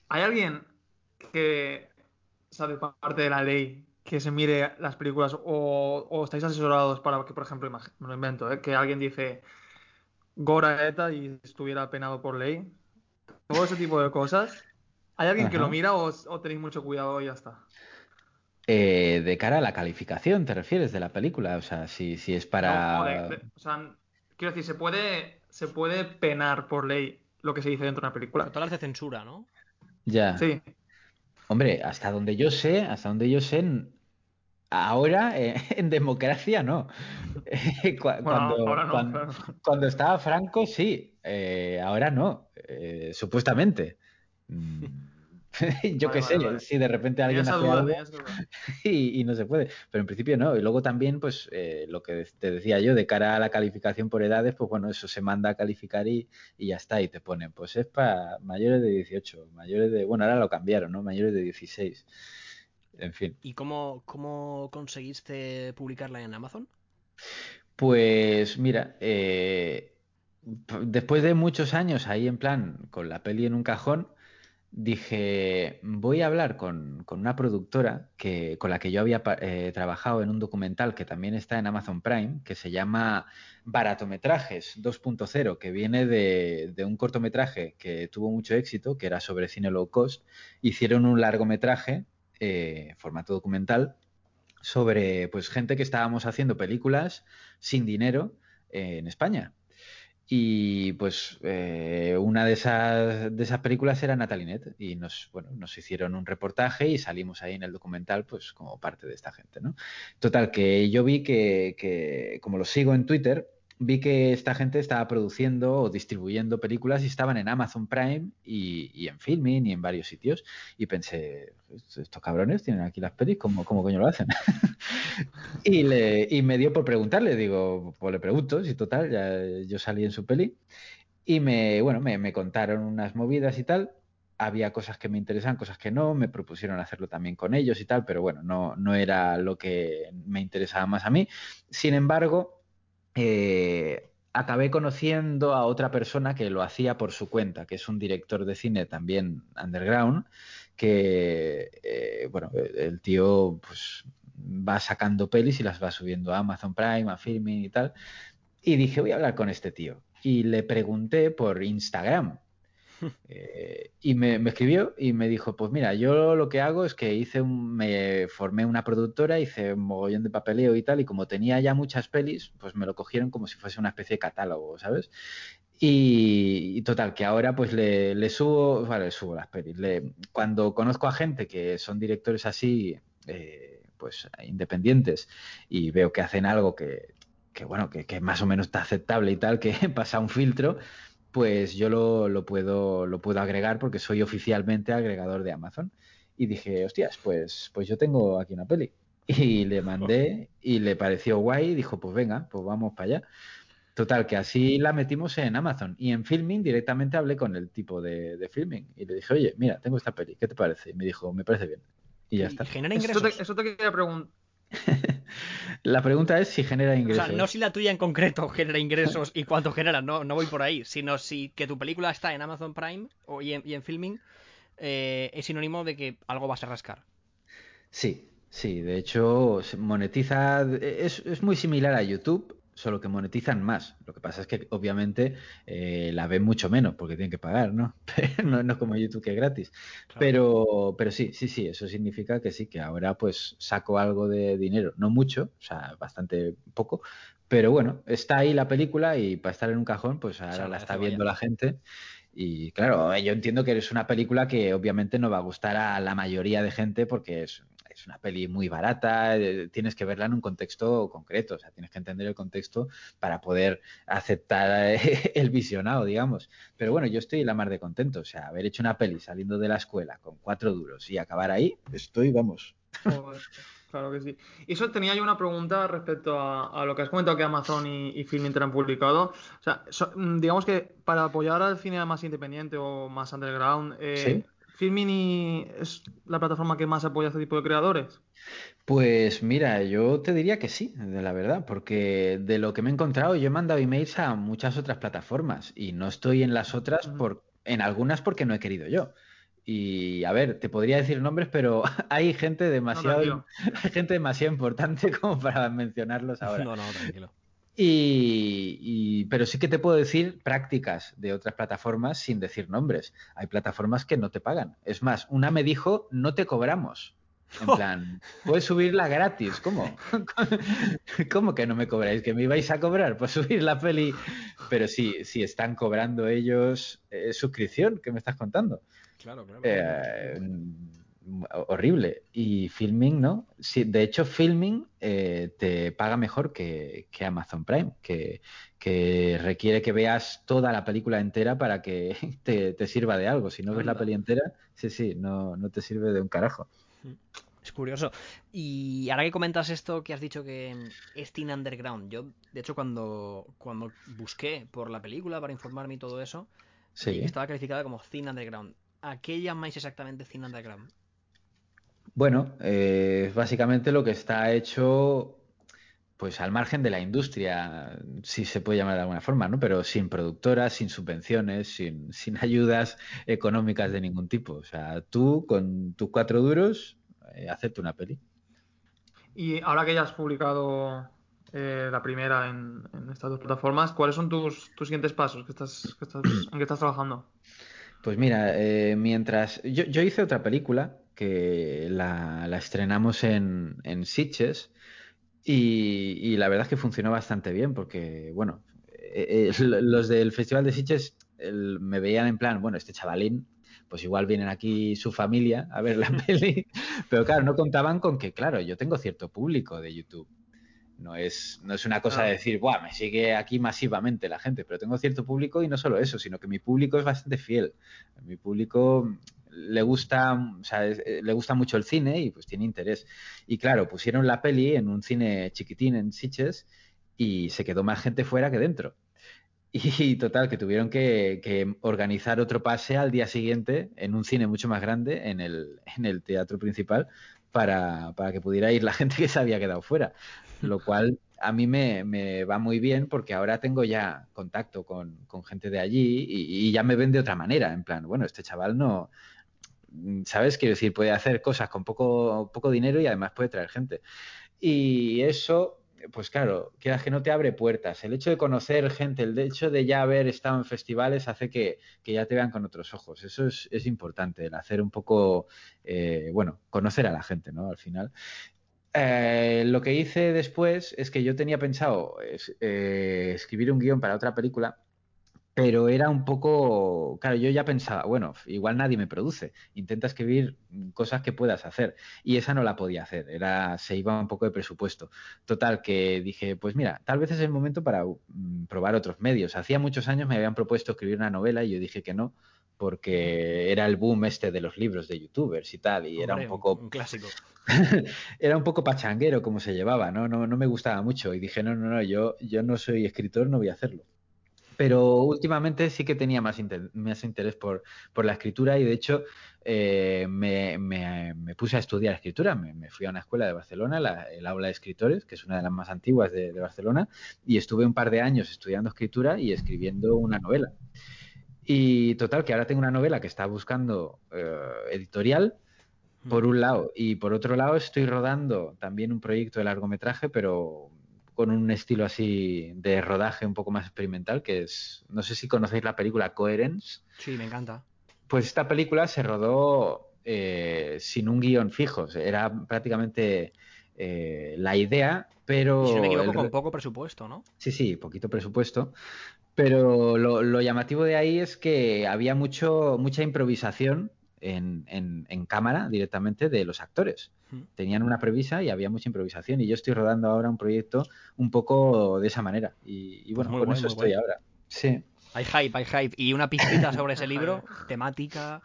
S2: ¿hay alguien que sabe parte de la ley que se mire las películas o, o estáis asesorados para que, por ejemplo, me lo invento, ¿eh? que alguien dice Gora ETA y estuviera penado por ley? Todo ese tipo de cosas. ¿Hay alguien que lo mira o, o tenéis mucho cuidado y ya está?
S3: Eh, de cara a la calificación, ¿te refieres de la película? O sea, si, si es para...
S2: No, de- de- o sea, quiero decir, se puede, se puede penar por ley lo que se dice dentro de una película.
S1: Todas de censura, ¿no?
S3: Ya.
S2: Sí.
S3: Hombre, hasta donde yo sé, hasta donde yo sé, ahora eh, en democracia no. Eh,
S2: Bueno,
S3: cuando,
S2: ahora no, claro.
S3: cuando estaba Franco, sí. Eh, ahora no, eh, supuestamente. Mm, Yo
S2: Vale,
S3: qué
S2: vale,
S3: sé,
S2: vale.
S3: si de repente alguien hace
S2: duda,
S3: algo y, y no se puede, pero en principio no. Y luego también, pues eh, lo que te decía yo, de cara a la calificación por edades, pues bueno, eso se manda a calificar y, y ya está, y te ponen, pues es para mayores de 18, mayores de, bueno, ahora lo cambiaron, ¿no? Mayores de 16. En fin.
S1: ¿Y cómo, cómo conseguiste publicarla en Amazon?
S3: Pues mira, eh, después de muchos años ahí en plan, con la peli en un cajón, dije, voy a hablar con, con una productora que, con la que yo había eh, trabajado en un documental que también está en Amazon Prime, que se llama Baratometrajes 2.0, que viene de, de un cortometraje que tuvo mucho éxito, que era sobre cine low cost. Hicieron un largometraje, eh, formato documental, sobre pues gente que estábamos haciendo películas sin dinero eh, en España. Y pues eh, una de esas, de esas películas era Natalie Net y nos, bueno, nos hicieron un reportaje y salimos ahí en el documental pues como parte de esta gente, ¿no? Total, que yo vi que, que como lo sigo en Twitter, vi que esta gente estaba produciendo o distribuyendo películas y estaban en Amazon Prime y, y en Filmin y en varios sitios y pensé, estos cabrones tienen aquí las pelis, ¿cómo, cómo coño lo hacen? Y, le, y me dio por preguntarle, digo, pues le pregunto, si total, ya yo salí en su peli. Y me, bueno, me, me contaron unas movidas y tal. Había cosas que me interesaban, cosas que no. Me propusieron hacerlo también con ellos y tal, pero bueno, no, no era lo que me interesaba más a mí. Sin embargo, eh, acabé conociendo a otra persona que lo hacía por su cuenta, que es un director de cine también underground, que, eh, bueno, el tío pues va sacando pelis y las va subiendo a Amazon Prime, a Filming y tal. Y dije, voy a hablar con este tío. Y le pregunté por Instagram. Eh, y me, escribió y me dijo, pues mira, yo lo que hago es que hice un, me formé una productora, hice un mogollón de papeleo y tal, y como tenía ya muchas pelis, pues me lo cogieron como si fuese una especie de catálogo, ¿sabes? Y, total, que ahora pues le, subo, vale, le subo las pelis. Cuando conozco a gente que son directores así, eh, pues independientes, y veo que hacen algo que, que bueno, que, que más o menos está aceptable y tal, que pasa un filtro, pues yo lo, lo puedo, lo puedo agregar porque soy oficialmente agregador de Amazon. Y dije, hostias, pues, pues yo tengo aquí una peli. Y le mandé y le pareció guay y dijo, pues venga, pues vamos para allá. Total, que así la metimos en Amazon. Y en Filming directamente hablé con el tipo de, de Filming. Y le dije, oye, mira, tengo esta peli, ¿qué te parece? Y me dijo, me parece bien. Y ya
S1: Y
S3: está.
S1: genera
S2: Eso
S1: ingresos.
S2: te, eso te quería preguntar.
S3: La pregunta es si genera
S1: O
S3: ingresos.
S1: sea, no si la tuya en concreto genera ingresos y cuánto genera, no, no voy por ahí, sino si que tu película está en Amazon Prime o, y, en, y en filming eh, es sinónimo de que algo vas a rascar.
S3: Sí, sí, de hecho monetiza, es, es muy similar a YouTube, solo que monetizan más. Lo que pasa es que obviamente eh, la ven mucho menos porque tienen que pagar, ¿no? no, no como YouTube que es gratis.
S1: Claro.
S3: Pero, pero sí, sí, sí, eso significa que sí, que ahora pues saco algo de dinero, no mucho, o sea, bastante poco, pero bueno, está ahí la película y para estar en un cajón, pues ahora la está viendo la gente. Y claro, yo entiendo que es una película que obviamente no va a gustar a la mayoría de gente porque es, es una peli muy barata, eh, tienes que verla en un contexto concreto, o sea, tienes que entender el contexto para poder aceptar el visionado, digamos. Pero bueno, yo estoy la mar de contento, o sea, haber hecho una peli saliendo de la escuela con cuatro duros y acabar ahí, estoy, vamos.
S2: Joder, claro que sí. Y eso tenía yo una pregunta respecto a, a lo que has comentado que Amazon y, y Filmin te han publicado. O sea, so- mm, digamos que para apoyar al cine más independiente o más underground, eh, Filmin y- es la plataforma que más apoya a este tipo de creadores.
S3: Pues mira, yo te diría que sí, de la verdad, porque de lo que me he encontrado, yo he mandado emails a muchas otras plataformas y no estoy en las otras por, en algunas porque no he querido yo. Y a ver, te podría decir nombres, pero hay gente demasiado, hay gente demasiado importante como para mencionarlos ahora.
S1: No, no, tranquilo.
S3: Y, y- pero sí que te puedo decir prácticas de otras plataformas sin decir nombres. Hay plataformas que no te pagan. Es más, una me dijo, no te cobramos. En plan, puedes subirla gratis. ¿Cómo? ¿Cómo que no me cobráis? ¿Que me ibais a cobrar por subir la peli? Pero sí, sí están cobrando ellos eh, suscripción, ¿qué me estás contando?
S1: Claro, claro.
S3: Eh, horrible. Y Filming, ¿no? Sí, de hecho, Filming eh, te paga mejor que, que Amazon Prime, que, que requiere que veas toda la película entera para que te, te sirva de algo. Si no ves la peli entera, sí, sí, no, no te sirve de un carajo.
S1: Es curioso. Y ahora que comentas esto que has dicho que es Teen Underground, yo de hecho cuando, cuando busqué por la película para informarme y todo eso,
S3: Sí.
S1: estaba calificada como Teen Underground. ¿A qué llamáis exactamente Teen Underground?
S3: Bueno, eh, es básicamente lo que está hecho pues al margen de la industria, si se puede llamar de alguna forma, ¿no? Pero sin productoras, sin subvenciones, sin, sin ayudas económicas de ningún tipo. O sea, tú con tus cuatro duros, eh, hacerte una peli.
S2: Y ahora que ya has publicado eh, la primera en, en estas dos plataformas, ¿cuáles son tus, tus siguientes pasos que estás, que estás, en que estás trabajando?
S3: Pues mira, eh, mientras. Yo, yo hice otra película que la, la estrenamos en, en Sitges y, y la verdad es que funcionó bastante bien porque, bueno, eh, eh, los del Festival de Sitges el- me veían en plan, bueno, este chavalín, pues igual vienen aquí su familia a ver la peli, pero claro, no contaban con que, claro, yo tengo cierto público de YouTube. No es, no es una cosa
S2: Ah.
S3: de decir, Buah, me sigue aquí masivamente la gente, pero tengo cierto público y no solo eso, sino que mi público es bastante fiel. Mi público le gusta, eh, le gusta mucho el cine y pues tiene interés. Y claro, pusieron la peli en un cine chiquitín en Sitges y se quedó más gente fuera que dentro. Y total, que tuvieron que, organizar otro pase al día siguiente en un cine mucho más grande, en el, en el teatro principal, para, para que pudiera ir la gente que se había quedado fuera. Lo cual a mí me, me va muy bien porque ahora tengo ya contacto con, con gente de allí y ya me ven de otra manera. En plan, bueno, este chaval no, ¿sabes? Quiero decir, puede hacer cosas con poco, poco dinero y además puede traer gente. Y eso pues claro, quieras que no te abre puertas. El hecho de conocer gente, el hecho de ya haber estado en festivales hace que, que ya te vean con otros ojos. Eso es, es importante, el hacer un poco, eh, bueno, conocer a la gente, ¿no? Al final. Eh, lo que hice después es que yo tenía pensado eh, escribir un guion para otra película, pero era un poco, claro, yo ya pensaba, bueno, igual nadie me produce, intenta escribir cosas que puedas hacer y esa no la podía hacer, era se iba un poco de presupuesto. Total que dije, pues mira, tal vez es el momento para mm, probar otros medios. Hacía muchos años me habían propuesto escribir una novela y yo dije que no porque era el boom este de los libros de youtubers y tal y era un poco
S1: un clásico.
S3: era un poco pachanguero como se llevaba, ¿no? No, no me gustaba mucho y dije, no, no, no, yo, yo no soy escritor, no voy a hacerlo. Pero últimamente sí que tenía más, inter- más interés por, por la escritura y de hecho eh, me, me- me puse a estudiar escritura. Me, me fui a una escuela de Barcelona, la- el aula de escritores, que es una de las más antiguas de, de Barcelona, y estuve un par de años estudiando escritura y escribiendo una novela. Y total, que ahora tengo una novela que está buscando eh, editorial por un lado. Y por otro lado, estoy rodando también un proyecto de largometraje, pero con un estilo así de rodaje un poco más experimental, que es, no sé si conocéis la película Coherence.
S1: Sí, me encanta.
S3: Pues esta película se rodó eh, sin un guion fijo, era prácticamente eh, la idea, pero...
S1: Y si no me equivoco,
S3: el-
S1: con poco presupuesto, ¿no?
S3: Sí, sí, poquito presupuesto. Pero lo, lo llamativo de ahí es que había mucho, mucha improvisación en, en- en cámara directamente de los actores. Tenían una previsa y había mucha improvisación. Y yo estoy rodando ahora un proyecto un poco de esa manera. Y, y
S1: Pues
S3: bueno,
S1: muy
S3: con
S1: guay,
S3: eso estoy
S1: guay.
S3: ahora. Sí.
S1: Hay hype, hay hype. Y una pistita sobre ese libro, temática.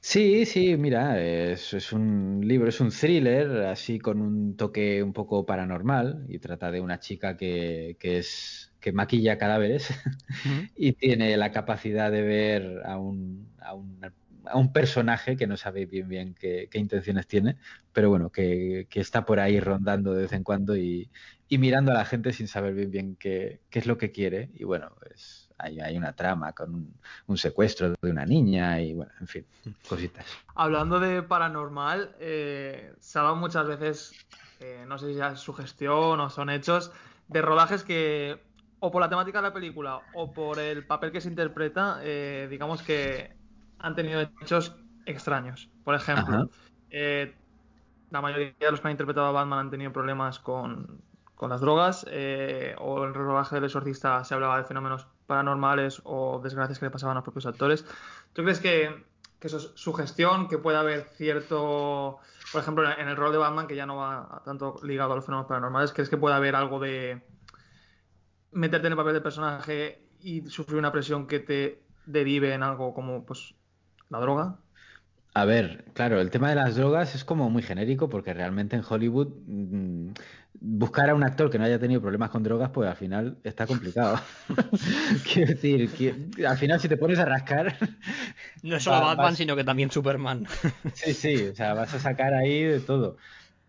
S3: Sí, sí, mira, es, es un libro, es un thriller, así con un toque un poco paranormal, y trata de una chica que, que es que maquilla cadáveres y tiene la capacidad de ver a un, a un, a un personaje que no sabe bien bien qué, intenciones tiene, pero bueno, que, que está por ahí rondando de vez en cuando y, y mirando a la gente sin saber bien bien qué, qué es lo que quiere. Y bueno, pues hay, hay una trama con un, secuestro de una niña y bueno, en fin, cositas.
S2: Hablando de paranormal, eh, se ha dado muchas veces, eh, no sé si es sugestión o son hechos, de rodajes que, o por la temática de la película o por el papel que se interpreta, eh, digamos que han tenido hechos extraños. Por ejemplo, eh, la mayoría de los que han interpretado a Batman han tenido problemas con, con las drogas, eh, o en el rodaje del exorcista se hablaba de fenómenos paranormales o desgracias que le pasaban a los propios actores. ¿Tú crees que, que eso es sugestión, que puede haber cierto, por ejemplo, en el rol de Batman, que ya no va tanto ligado a los fenómenos paranormales, ¿crees que puede haber algo de meterte en el papel del personaje y sufrir una presión que te derive en algo como pues la droga?
S3: A ver, claro, el tema de las drogas es como muy genérico porque realmente en Hollywood mm, buscar a un actor que no haya tenido problemas con drogas, pues al final está complicado. Quiero decir, que al final si te pones a rascar,
S1: No es solo Batman,
S3: vas-
S1: sino que también Superman.
S3: sí, sí, o sea, vas a sacar ahí de todo.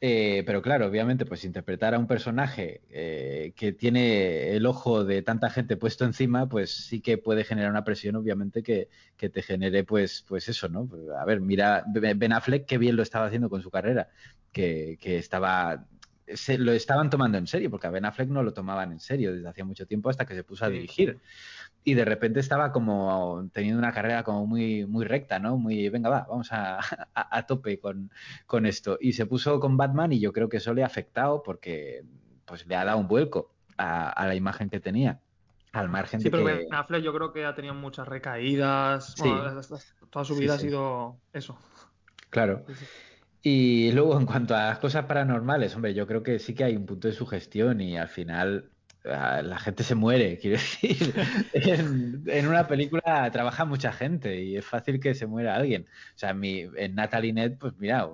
S3: Eh, pero claro, obviamente, pues interpretar a un personaje eh, que tiene el ojo de tanta gente puesto encima, pues sí que puede generar una presión, obviamente, que, que te genere, pues, pues eso, ¿no? Pues, A ver, mira, Ben Affleck qué bien lo estaba haciendo con su carrera, que, que estaba, se lo estaban tomando en serio, porque a Ben Affleck no lo tomaban en serio desde hacía mucho tiempo hasta que se puso a dirigir. Y de repente estaba como teniendo una carrera como muy, muy recta, ¿no? Muy, venga, va, vamos a, a, a tope con, con esto. Y se puso con Batman y yo creo que eso le ha afectado porque pues le ha dado un vuelco a, a la imagen que tenía. Al margen
S2: Sí,
S3: de
S2: pero
S3: que...
S2: Ben Affleck yo creo que ha tenido muchas recaídas.
S3: Sí.
S2: Bueno, toda su vida
S3: sí.
S2: ha sido eso.
S3: Claro. Y luego, en cuanto a las cosas paranormales, hombre, yo creo que sí que hay un punto de sugestión y al final la gente se muere, quiero decir. En, en una película trabaja mucha gente y es fácil que se muera alguien. O sea, mi, en Natalie Nett, pues mira,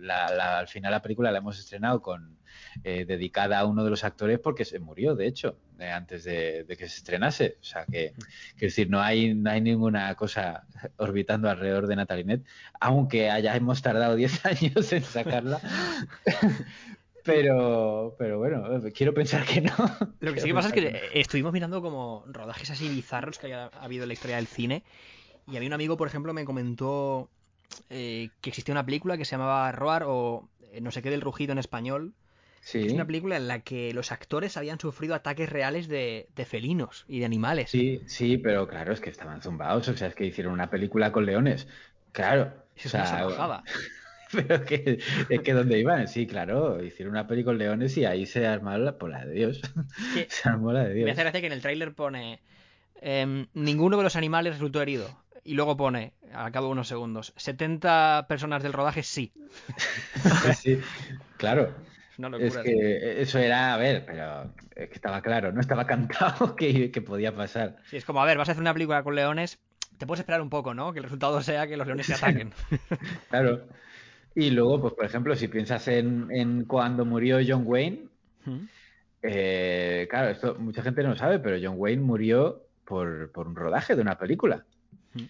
S3: la, al final la película la hemos estrenado con eh, dedicada a uno de los actores porque se murió, de hecho, eh, antes de, que se estrenase. O sea, que, quiero decir, no hay, no hay ninguna cosa orbitando alrededor de Natalie Nett, aunque hayamos tardado 10 años en sacarla. Pero, pero bueno, quiero pensar que no.
S1: Lo que sí que pasa es que eh, estuvimos mirando como rodajes así bizarros que haya habido en la historia del cine. Y a mí un amigo, por ejemplo, me comentó eh, que existía una película que se llamaba Roar o eh, no sé qué del rugido en español,
S3: Sí.
S1: Es una película en la que los actores habían sufrido ataques reales de, de felinos y de animales.
S3: Sí, sí, pero claro, es que estaban zumbados, o sea, es que hicieron una película con leones. Claro.
S1: Eso
S3: o
S1: salvajada.
S3: Pero que, es que ¿dónde iban? Sí, claro, hicieron una peli con leones y ahí se armó la, por la de Dios. Se armó la de
S1: me
S3: Dios.
S1: hace gracia que en el tráiler pone em, ninguno de los animales resultó herido. Y luego pone, al cabo de unos segundos, 70 personas del rodaje sí.
S3: Claro.
S1: Es locura.
S3: eso era, a ver, pero es que estaba claro, no estaba cantado que, que podía pasar.
S1: Sí, es como, a ver, vas a hacer una película con leones, te puedes esperar un poco, ¿no? Que el resultado sea que los leones se ataquen.
S3: Claro. Y luego, pues por ejemplo, si piensas en, en cuando murió John Wayne, eh, claro, esto mucha gente no lo sabe, pero John Wayne murió por, por un rodaje de una película.
S1: Mm.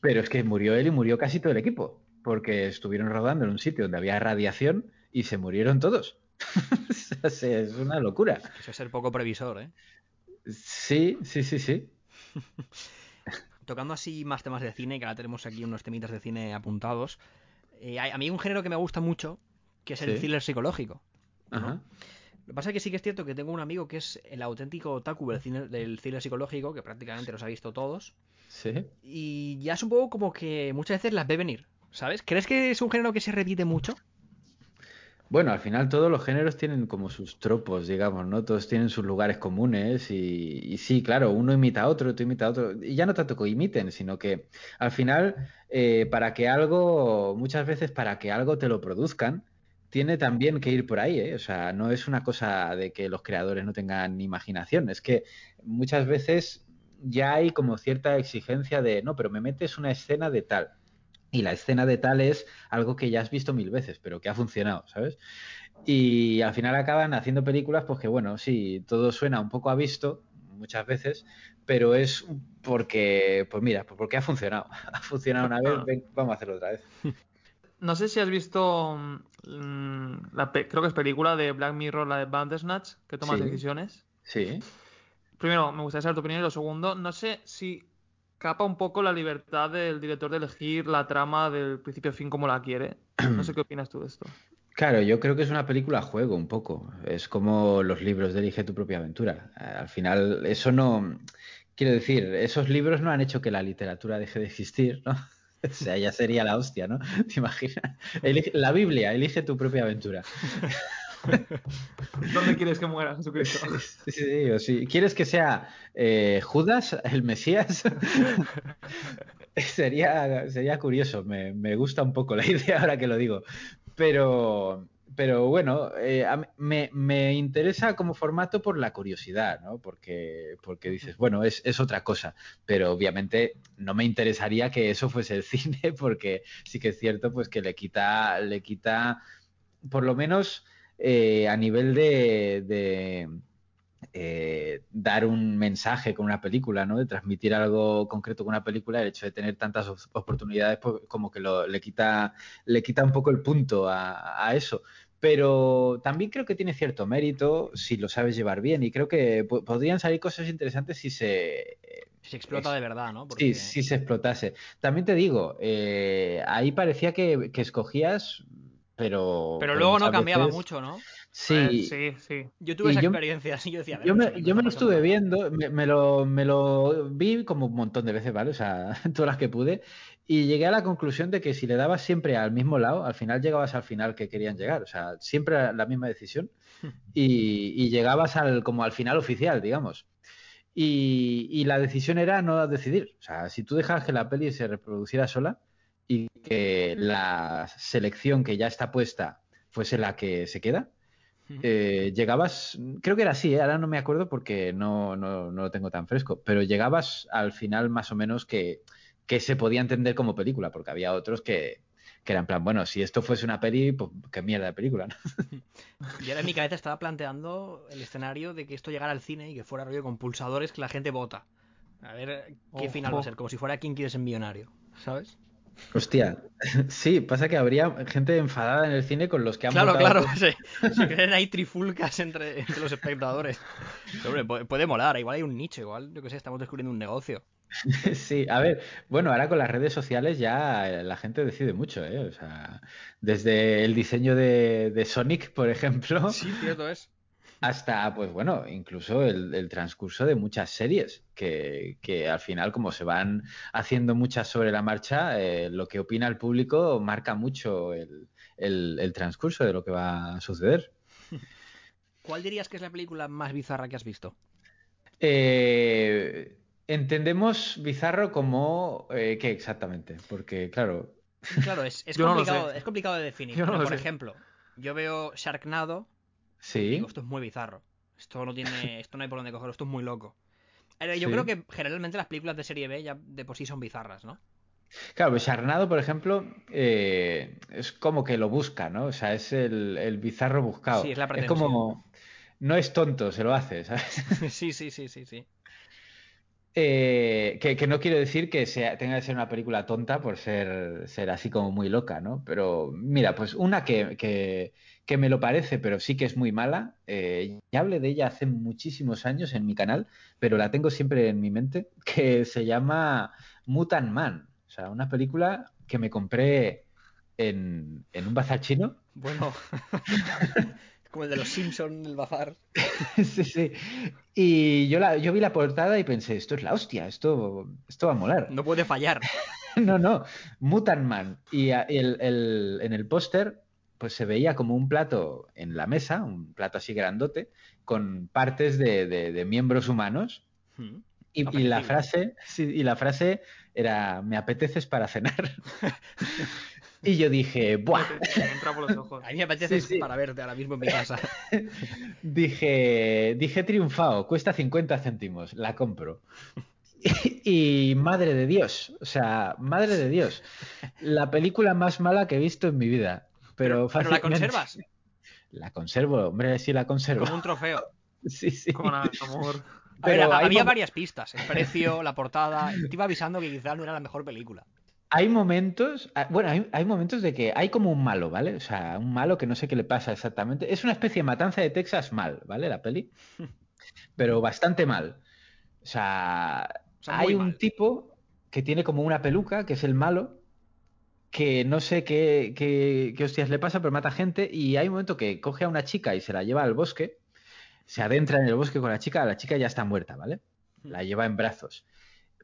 S3: Pero es que murió él y murió casi todo el equipo, porque estuvieron rodando en un sitio donde había radiación y se murieron todos. Es una locura.
S1: Eso es ser poco previsor, ¿eh?
S3: Sí, sí, sí, sí.
S1: Tocando así más temas de cine, que ahora tenemos aquí unos temitas de cine apuntados. Eh, a mí hay un género que me gusta mucho, que es el
S3: Sí.
S1: thriller psicológico.
S3: Ajá.
S1: Lo que pasa es que sí que es cierto que tengo un amigo que es el auténtico otaku del, cine, del thriller psicológico, que prácticamente los ha visto todos.
S3: Sí.
S1: Y ya es un poco como que muchas veces las ve venir, ¿sabes? ¿Crees que es un género que se repite mucho?
S3: Bueno, al final todos los géneros tienen como sus tropos, digamos, ¿no? Todos tienen sus lugares comunes y, sí, claro, uno imita a otro, otro imita a otro. Y ya no tanto que imiten, sino que al final, eh, para que algo, muchas veces para que algo te lo produzcan, tiene también que ir por ahí, ¿eh? O sea, no es una cosa de que los creadores no tengan imaginación, es que muchas veces ya hay como cierta exigencia de, no, pero me metes una escena de tal. Y la escena de tal es algo que ya has visto mil veces, pero que ha funcionado, ¿sabes? Y al final acaban haciendo películas, pues que bueno, sí, todo suena un poco a visto muchas veces, pero es porque, pues mira, pues porque ha funcionado. Ha funcionado una vez, ven, vamos a hacerlo otra vez.
S2: No sé si has visto mm, la creo que es película de Black Mirror, la de Bandersnatch, que tomas
S3: Sí.
S2: decisiones.
S3: Sí.
S2: Primero, me gustaría saber tu opinión y lo segundo, no sé si capa un poco la libertad del director de elegir la trama del principio a fin como la quiere. No sé qué opinas tú de esto.
S3: Claro, yo creo que es una película a juego un poco. Es como los libros de Elige tu propia aventura. Eh, Al final, eso no. Quiero decir, esos libros no han hecho que la literatura deje de existir, ¿no? O sea, ya sería la hostia, ¿no? ¿Te imaginas? Elige- la Biblia, elige tu propia aventura.
S2: ¿Dónde quieres que muera Jesucristo?
S3: Sí, sí, si quieres que sea eh, Judas, el Mesías, sería, sería curioso. Me, me gusta un poco la idea ahora que lo digo. Pero, pero bueno, eh, me, me interesa como formato por la curiosidad, ¿no? Porque, porque dices, bueno, es, es otra cosa. Pero obviamente no me interesaría que eso fuese el cine, porque sí que es cierto, pues que le quita, le quita, por lo menos eh, a nivel de, de, eh, dar un mensaje con una película, ¿no? De transmitir algo concreto con una película, el hecho de tener tantas op- oportunidades, pues, como que lo- le, quita, le quita un poco el punto a, a eso. Pero también creo que tiene cierto mérito si lo sabes llevar bien y creo que po- podrían salir cosas interesantes si se,
S1: Si se explota de verdad, ¿no?
S3: Sí,
S1: Porque-
S3: sí se explotase. También te digo, eh, ahí parecía que, que escogías, pero...
S1: Pero luego no cambiaba
S3: veces-
S1: mucho, ¿no?
S3: Sí,
S2: Eh, sí, sí.
S1: Yo tuve
S3: Y
S1: esa
S3: yo-
S1: experiencia, así yo decía,
S3: yo
S1: pues
S3: me,
S1: mí
S3: yo me lo estuve viendo, me, me lo, me lo vi como un montón de veces, ¿vale? O sea, todas las que pude, y llegué a la conclusión de que si le dabas siempre al mismo lado, al final llegabas al final que querían llegar, o sea, siempre a la misma decisión, y, y llegabas al, como al final oficial, digamos. Y, y la decisión era no decidir, o sea, si tú dejabas que la peli se reproduciera sola que la selección que ya está puesta fuese la que se queda, eh, llegabas, creo que era así, ¿eh? ahora no me acuerdo porque no, no, no lo tengo tan fresco, pero llegabas al final más o menos que, que se podía entender como película, porque había otros que, que eran en plan, bueno, si esto fuese una peli, pues qué mierda de película, ¿no?
S1: Yo ahora en mi cabeza estaba planteando el escenario de que esto llegara al cine y que fuera rollo con pulsadores que la gente vota. A ver qué
S2: Ojo.
S1: final va a ser, como si fuera quien quiere ser millonario, ¿sabes?
S3: Hostia, sí, pasa que habría gente enfadada en el cine con los que han
S1: Claro, claro, se, se creen ahí trifulcas entre, entre los espectadores. Hombre, puede, puede molar, igual hay un nicho, igual, yo que sé, estamos descubriendo un negocio.
S3: Sí, a ver, bueno, ahora con las redes sociales ya eh, la gente decide mucho, ¿eh? O sea, desde el diseño de, de Sonic, por ejemplo,
S1: cierto es.
S3: Hasta, pues bueno, incluso el, el transcurso de muchas series, que, que al final, como se van haciendo muchas sobre la marcha, eh, lo que opina el público marca mucho el, el- el transcurso de lo que va a suceder.
S1: ¿Cuál dirías que es la película más bizarra que has visto?
S3: Eh, entendemos bizarro como... eh, ¿Qué exactamente? Porque, claro,
S1: Claro, es, es
S2: no
S1: complicado, es complicado de definir.
S2: Yo no
S1: pero,
S2: lo
S1: por
S2: sé.
S1: ejemplo, yo veo Sharknado
S3: sí.
S1: digo, esto es muy bizarro. Esto no tiene, esto no hay por dónde cogerlo, esto es muy loco. Yo
S3: Sí.
S1: creo que generalmente las películas de serie B ya de por sí son bizarras, ¿no?
S3: Claro, pues por ejemplo, eh, es como que lo busca, ¿no? O sea, es el, el bizarro buscado.
S1: Sí, es la
S3: es
S1: pretensión.
S3: como... No es tonto, se lo hace, ¿sabes?
S1: sí, sí, sí, sí, sí.
S3: Eh, que, que no quiero decir que sea, tenga que ser una película tonta por ser, ser así como muy loca, ¿no? Pero mira, pues una que, que, que me lo parece, pero sí que es muy mala. eh, ya hablé de ella hace muchísimos años en mi canal, pero la tengo siempre en mi mente, que se llama Mutant Man. O sea, una película que me compré en, en un bazar chino.
S1: Bueno, como el de los Simpsons, el bazar.
S3: sí, sí. Y yo, la, yo vi la portada y pensé, esto es la hostia, esto, esto va a molar.
S1: No puede fallar.
S3: No, no, Mutant Man. Y a- el- el- en el póster, pues se veía como un plato en la mesa, un plato así grandote, con partes de, de- de miembros humanos.
S1: Hmm.
S3: Y, la frase, sí, y la frase era, me apeteces para cenar. y yo dije, ¡buah!
S2: Por los ojos.
S1: A mí me apetece
S3: Sí, sí.
S1: para verte ahora mismo en mi casa.
S3: Dije, dije triunfado, cuesta 50 céntimos, la compro. Y, y madre de Dios, o sea, madre de Dios, la película más mala que he visto en mi vida. Pero,
S1: Pero, la conservas
S3: La conservo, hombre, sí la conservo.
S1: como un trofeo.
S3: Sí, sí.
S2: Como nada, amor.
S1: A ver,
S3: Pero
S1: había varias pistas. El precio, la portada. Te iba avisando que quizás no era la mejor película.
S3: Hay momentos, ah, bueno, hay, hay momentos de que hay como un malo, ¿vale? O sea, un malo que no sé qué le pasa exactamente. Es una especie de matanza de Texas mal, ¿vale? La peli. Pero bastante mal. O sea,
S1: O sea, muy
S3: hay un
S1: mal.
S3: tipo que tiene como una peluca, que es el malo, que no sé qué, qué, qué hostias le pasa, pero mata gente. Y hay un momento que coge a una chica y se la lleva al bosque, se adentra en el bosque con la chica, la chica ya está muerta, ¿vale? La lleva en brazos.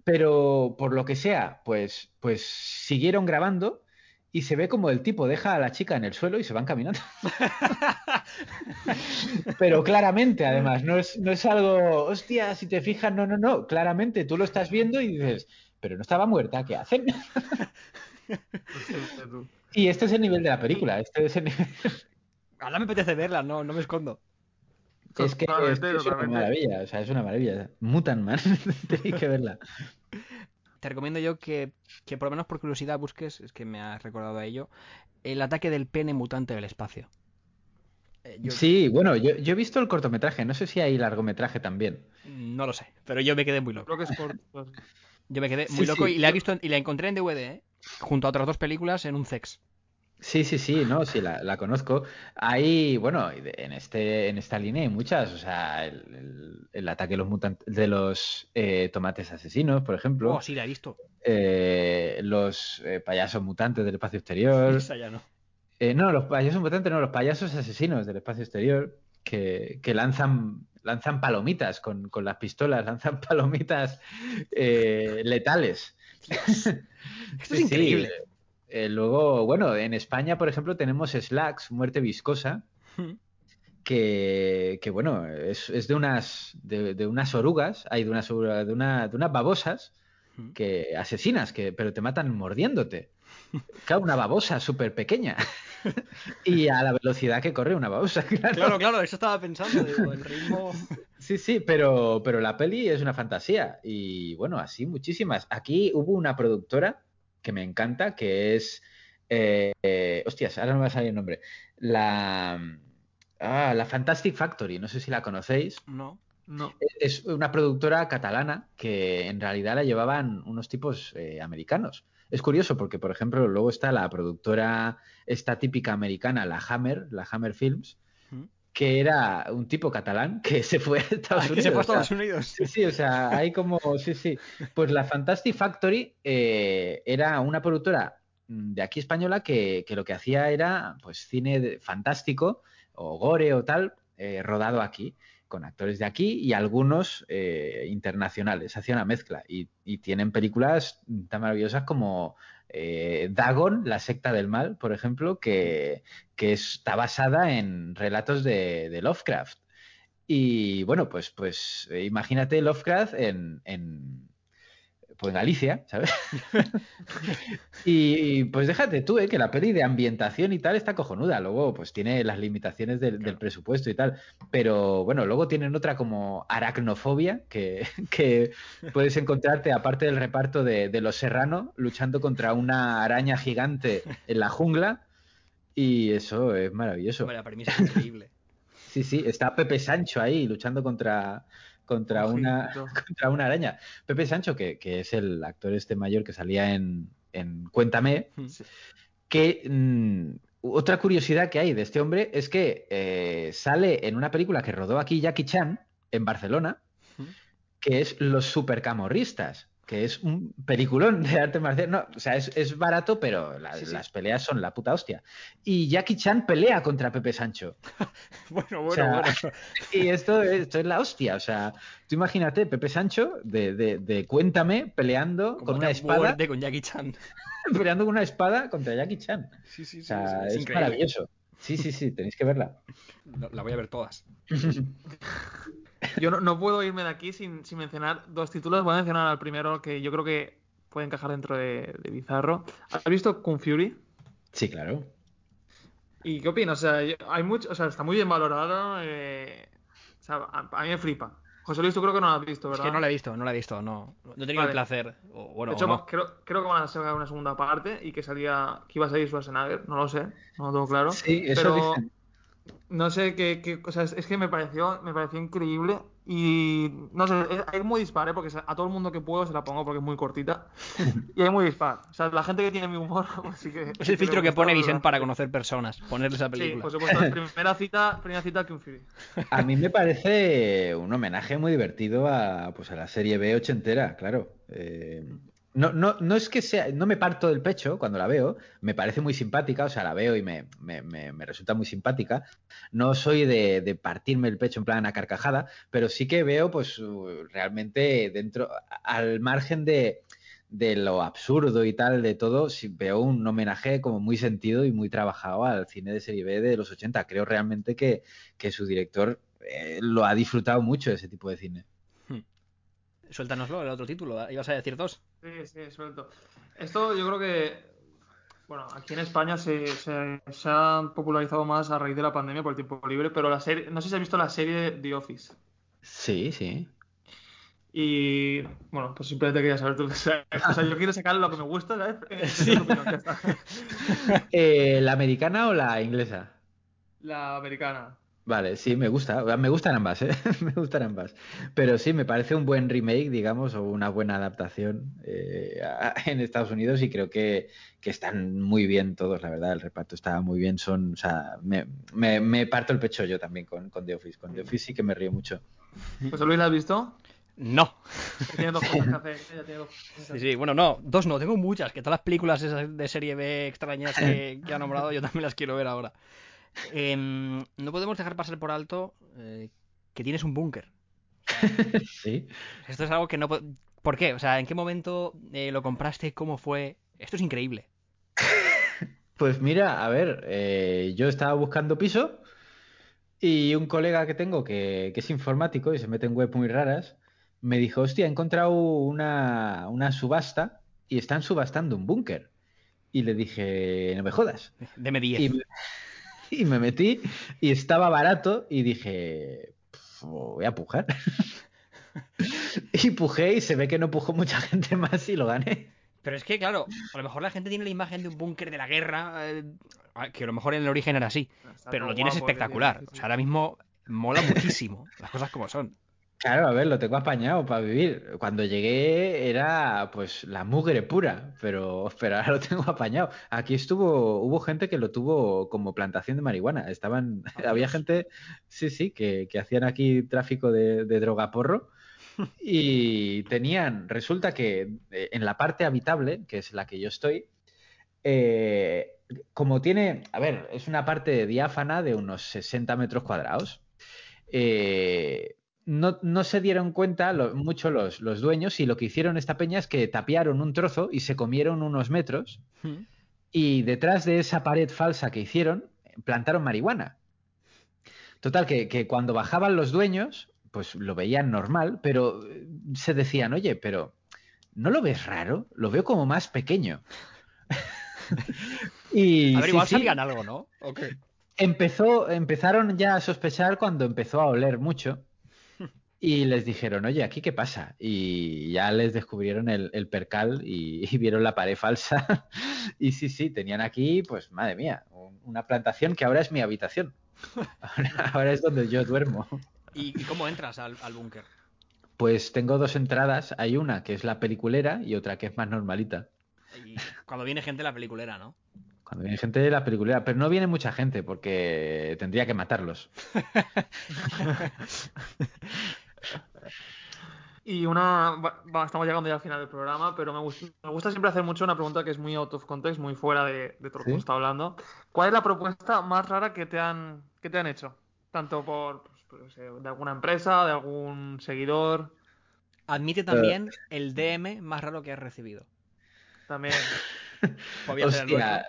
S3: Pero por lo que sea, pues, pues siguieron grabando y se ve como el tipo deja a la chica en el suelo y se van caminando. Pero claramente, además, no es, no es algo, hostia, si te fijas, no, no, no. Claramente tú lo estás viendo y dices, pero no estaba muerta, ¿qué hacen? Y este es el nivel de la película. Este es el nivel.
S1: Ahora me apetece verla, no, no me escondo.
S3: Es que, es, una maravilla, o sea, es una maravilla. Mutant Man, tenéis que verla.
S1: Te recomiendo yo que, que por lo menos por curiosidad busques, es que me has recordado a ello, el ataque del pene mutante del espacio. Eh, yo
S3: Sí, bueno, yo, yo he visto el cortometraje, no sé si hay largometraje también.
S1: no lo sé, pero yo me quedé muy loco.
S2: Creo que es por...
S1: Yo me quedé
S3: Sí,
S1: muy loco
S3: sí,
S1: y la he visto en- y la encontré en DVD, ¿eh? Junto a otras dos películas en un sex.
S3: Sí, sí, sí, no, sí, la, la conozco. Hay, bueno, en este, en esta línea hay muchas, o sea, el, el- el ataque de los mutantes, de los eh, tomates asesinos, por ejemplo,
S1: Oh, sí, la he visto.
S3: eh, los eh, payasos mutantes del espacio exterior,
S1: Esa ya no.
S3: Eh, no, los payasos mutantes, no, los payasos asesinos del espacio exterior que, que lanzan, lanzan palomitas con, con las pistolas, lanzan palomitas letales.
S1: Esto
S3: Sí,
S1: es increíble.
S3: sí. Eh, luego, bueno, en España, por ejemplo, tenemos Slacks, Muerte Viscosa, que, que, bueno, es, es de unas de, de unas orugas, hay de unas orugas- de, una, de unas babosas que asesinas, que, pero te matan mordiéndote. Claro, una babosa súper pequeña. y a la velocidad que corre una babosa, claro.
S1: Claro, claro, eso estaba pensando, digo, el ritmo...
S3: Sí, sí, pero, pero la peli es una fantasía. Y bueno, así muchísimas. Aquí hubo una productora que me encanta, que es. eh, eh, hostias, ahora no me va a salir el nombre. La. ah, la Fantastic Factory, no sé si la conocéis.
S1: No.
S2: No.
S3: Es una productora catalana que en realidad la llevaban unos tipos eh, americanos. Es curioso porque, por ejemplo, luego está la productora, esta típica americana, la Hammer, la Hammer Films, que era un tipo catalán que se fue a Estados
S1: Ah, que
S3: Unidos.
S1: se fue a
S3: o sea,
S1: Estados Unidos.
S3: Sí, sí, o sea, hay como, sí, sí. Pues la Fantastic Factory eh, era una productora mm, de aquí española que, que lo que hacía era, pues, cine fantástico o gore o tal, eh, rodado aquí, con actores de aquí y algunos eh, internacionales. Hacía una mezcla y, y tienen películas tan maravillosas como eh, Dagon, la secta del mal, por ejemplo, que, que está basada en relatos de, de Lovecraft. Y bueno, pues, pues eh, imagínate Lovecraft en, en, pues, en Galicia, ¿sabes? y, pues déjate tú, ¿eh? que la peli de ambientación y tal está cojonuda. Luego, pues tiene las limitaciones del, del presupuesto y tal. Pero bueno, luego tienen otra como aracnofobia, que, que puedes encontrarte, aparte del reparto de, de Los Serrano, luchando contra una araña gigante en la jungla. Y eso es maravilloso.
S1: Hombre, la premisa es increíble.
S3: Sí, sí, está Pepe Sancho ahí luchando contra, contra, una, contra una araña. Pepe Sancho, que, que es el actor este mayor que salía en, en Cuéntame, que mm, otra curiosidad que hay de este hombre es que eh, sale en una película que rodó aquí Jackie Chan en Barcelona, que es Los Supercamorristas, que es un peliculón de arte marcial. No, o sea, es, es barato, pero la-
S1: Sí, sí.
S3: las peleas son la puta hostia. Y Jackie Chan pelea contra Pepe Sancho.
S1: Bueno, bueno,
S3: O sea,
S1: bueno.
S3: Y esto, esto es la hostia. O sea, tú imagínate, Pepe Sancho, de, de- de Cuéntame, peleando con una espada,
S1: con Jackie Chan.
S3: peleando con una espada contra Jackie Chan.
S1: Sí, sí,
S3: O sea,
S1: es,
S3: es, maravilloso. Sí, sí, sí, tenéis que verla.
S1: La, la voy a ver todas.
S2: Yo no, no puedo irme de aquí sin, sin mencionar dos títulos. Voy a mencionar al primero que yo creo que puede encajar dentro de, de Bizarro. ¿Has visto Kung Fury?
S3: Sí, claro.
S2: ¿Y qué opinas? O sea, hay mucho, o sea, está muy bien valorado. eh, o sea, a, a mí me flipa. José Luis, tú creo que no lo has visto,
S1: Es
S2: ¿verdad?
S1: que no la he visto, no la he visto, no. No he tenido
S2: Vale.
S1: el placer. O, bueno,
S2: de hecho,
S1: o no.
S2: creo, creo que van a sacar una segunda parte y que salía, que iba a salir Schwarzenegger, no lo sé, no lo tengo claro.
S3: Sí, eso
S2: pero
S3: dicen.
S2: No sé qué, qué- o sea, es, es que me pareció, me pareció increíble y no sé, es, es muy dispar, ¿eh? porque a todo el mundo que puedo se la pongo porque es muy cortita y es muy dispar. O sea, la gente que tiene mi humor, pues sí que
S1: Es
S2: sí
S1: el filtro que pone
S2: pero
S1: Vicent
S2: la-
S1: para conocer personas. Ponerle esa
S2: Sí,
S1: película.
S2: por supuesto, primera cita, primera cita que un Fury.
S3: A mí me parece un homenaje muy divertido a, pues a la serie B ochentera, claro. Eh, no, no, no es que sea, no me parto del pecho cuando la veo, me parece muy simpática, o sea, la veo y me, me- me- resulta muy simpática. No soy de, de partirme el pecho en plan a carcajada, pero sí que veo, pues, uh, realmente dentro, al margen de, de lo absurdo y tal de todo, veo un homenaje como muy sentido y muy trabajado al cine de serie B de los 80. Creo realmente que, que su director eh, lo ha disfrutado mucho ese tipo de cine.
S1: Suéltanoslo, el otro título. ¿Ibas a decir dos?
S2: Sí, sí, suelto. Esto yo creo que, bueno, aquí en España se, se, popularizado más a raíz de la pandemia por el tiempo libre, pero la serie, no sé si has visto la serie The Office.
S3: Sí, sí.
S2: Y bueno, pues simplemente quería saber tú. O sea, o sea, yo quiero sacar lo que me gusta, ¿sabes?
S3: Eh, ¿La americana o la inglesa?
S2: La americana.
S3: Vale, sí, me gusta. Me gustan ambas, ¿eh? me gustan ambas. Pero sí, me parece un buen remake, digamos, o una buena adaptación eh, a- en Estados Unidos y creo que, que están muy bien todos, la verdad. El reparto está muy bien. Son, o sea, me, me- me parto el pecho yo también con, con The Office. Con The Office sí que me río mucho.
S2: José Luis, ¿la has visto?
S1: No.
S2: Tiene dos cosas que hacer. Ya tiene dos cosas que
S1: Sí, sí, bueno, no, dos no, tengo muchas, que todas las películas esas de serie B extrañas que, que ha nombrado yo también las quiero ver ahora. Em, no podemos dejar pasar por alto eh, que tienes un búnker.
S3: Sí.
S1: Esto es algo que no... po- ¿Por qué? O sea, ¿en qué momento eh, lo compraste? ¿Cómo fue? Esto es increíble.
S3: Pues mira, a ver, eh, yo estaba buscando piso y un colega que tengo que, que es informático y se mete en web muy raras, me dijo, hostia, he encontrado una, una subasta y están subastando un búnker. Y le dije, no me jodas.
S1: Deme 10.
S3: Y me, y me metí y estaba barato y dije, "Pf, voy a pujar. y pujé y se ve que no pujó mucha gente más y lo gané.
S1: Pero es que, claro, a lo mejor la gente tiene la imagen de un búnker de la guerra, eh, que a lo mejor en el origen era así,
S2: Está
S1: pero lo tienes espectacular.
S2: tiene, sí,
S1: O sea, ahora mismo mola muchísimo, las cosas como son.
S3: Claro, a ver, lo tengo apañado para vivir. Cuando llegué era pues la mugre pura, pero, pero ahora lo tengo apañado. Aquí estuvo, hubo gente que lo tuvo como plantación de marihuana. Estaban, había gente, sí, sí, que, que hacían aquí tráfico de, de droga porro. Y tenían, resulta que eh, en la parte habitable, que es la que yo estoy, eh, como tiene, a ver, es una parte diáfana de unos 60 metros cuadrados. eh, no, no se dieron cuenta lo- mucho los, los dueños y lo que hicieron esta peña es que tapiaron un trozo y se comieron unos metros
S1: Hmm.
S3: y detrás de esa pared falsa que hicieron plantaron marihuana. Total, que, que cuando bajaban los dueños, pues lo veían normal, pero eh, se decían, oye, pero ¿no lo ves raro? Lo veo como más pequeño. y
S1: A ver,
S3: sí,
S1: igual
S3: sí,
S1: algo, ¿no?
S3: Empezó, empezaron ya a sospechar cuando empezó a oler mucho. Y les dijeron, oye, ¿aquí qué pasa? Y ya les descubrieron el, el percal y, y vieron la pared falsa. y sí, sí, tenían aquí, pues madre mía, un- una plantación que ahora es mi habitación. Ahora, ahora es donde yo duermo.
S1: ¿Y, y cómo entras al, al búnker?
S3: Pues tengo dos entradas. Hay una que es la peliculera y otra que es más normalita.
S1: Y cuando viene gente la peliculera, ¿no?
S3: Cuando viene gente de la peliculera, pero no viene mucha gente porque tendría que matarlos.
S2: Y una. va, estamos llegando ya al final del programa, pero me gusta, me gusta siempre hacer mucho una pregunta que es muy out of context, muy fuera de, de todo lo que
S3: ¿Sí?
S2: hemos estado hablando. ¿Cuál es la propuesta más rara que te han, que te han hecho? Tanto por. pues, pues, sé, de alguna empresa, de algún seguidor.
S1: Admite también el DM más raro que has recibido.
S2: También.
S3: Hostia.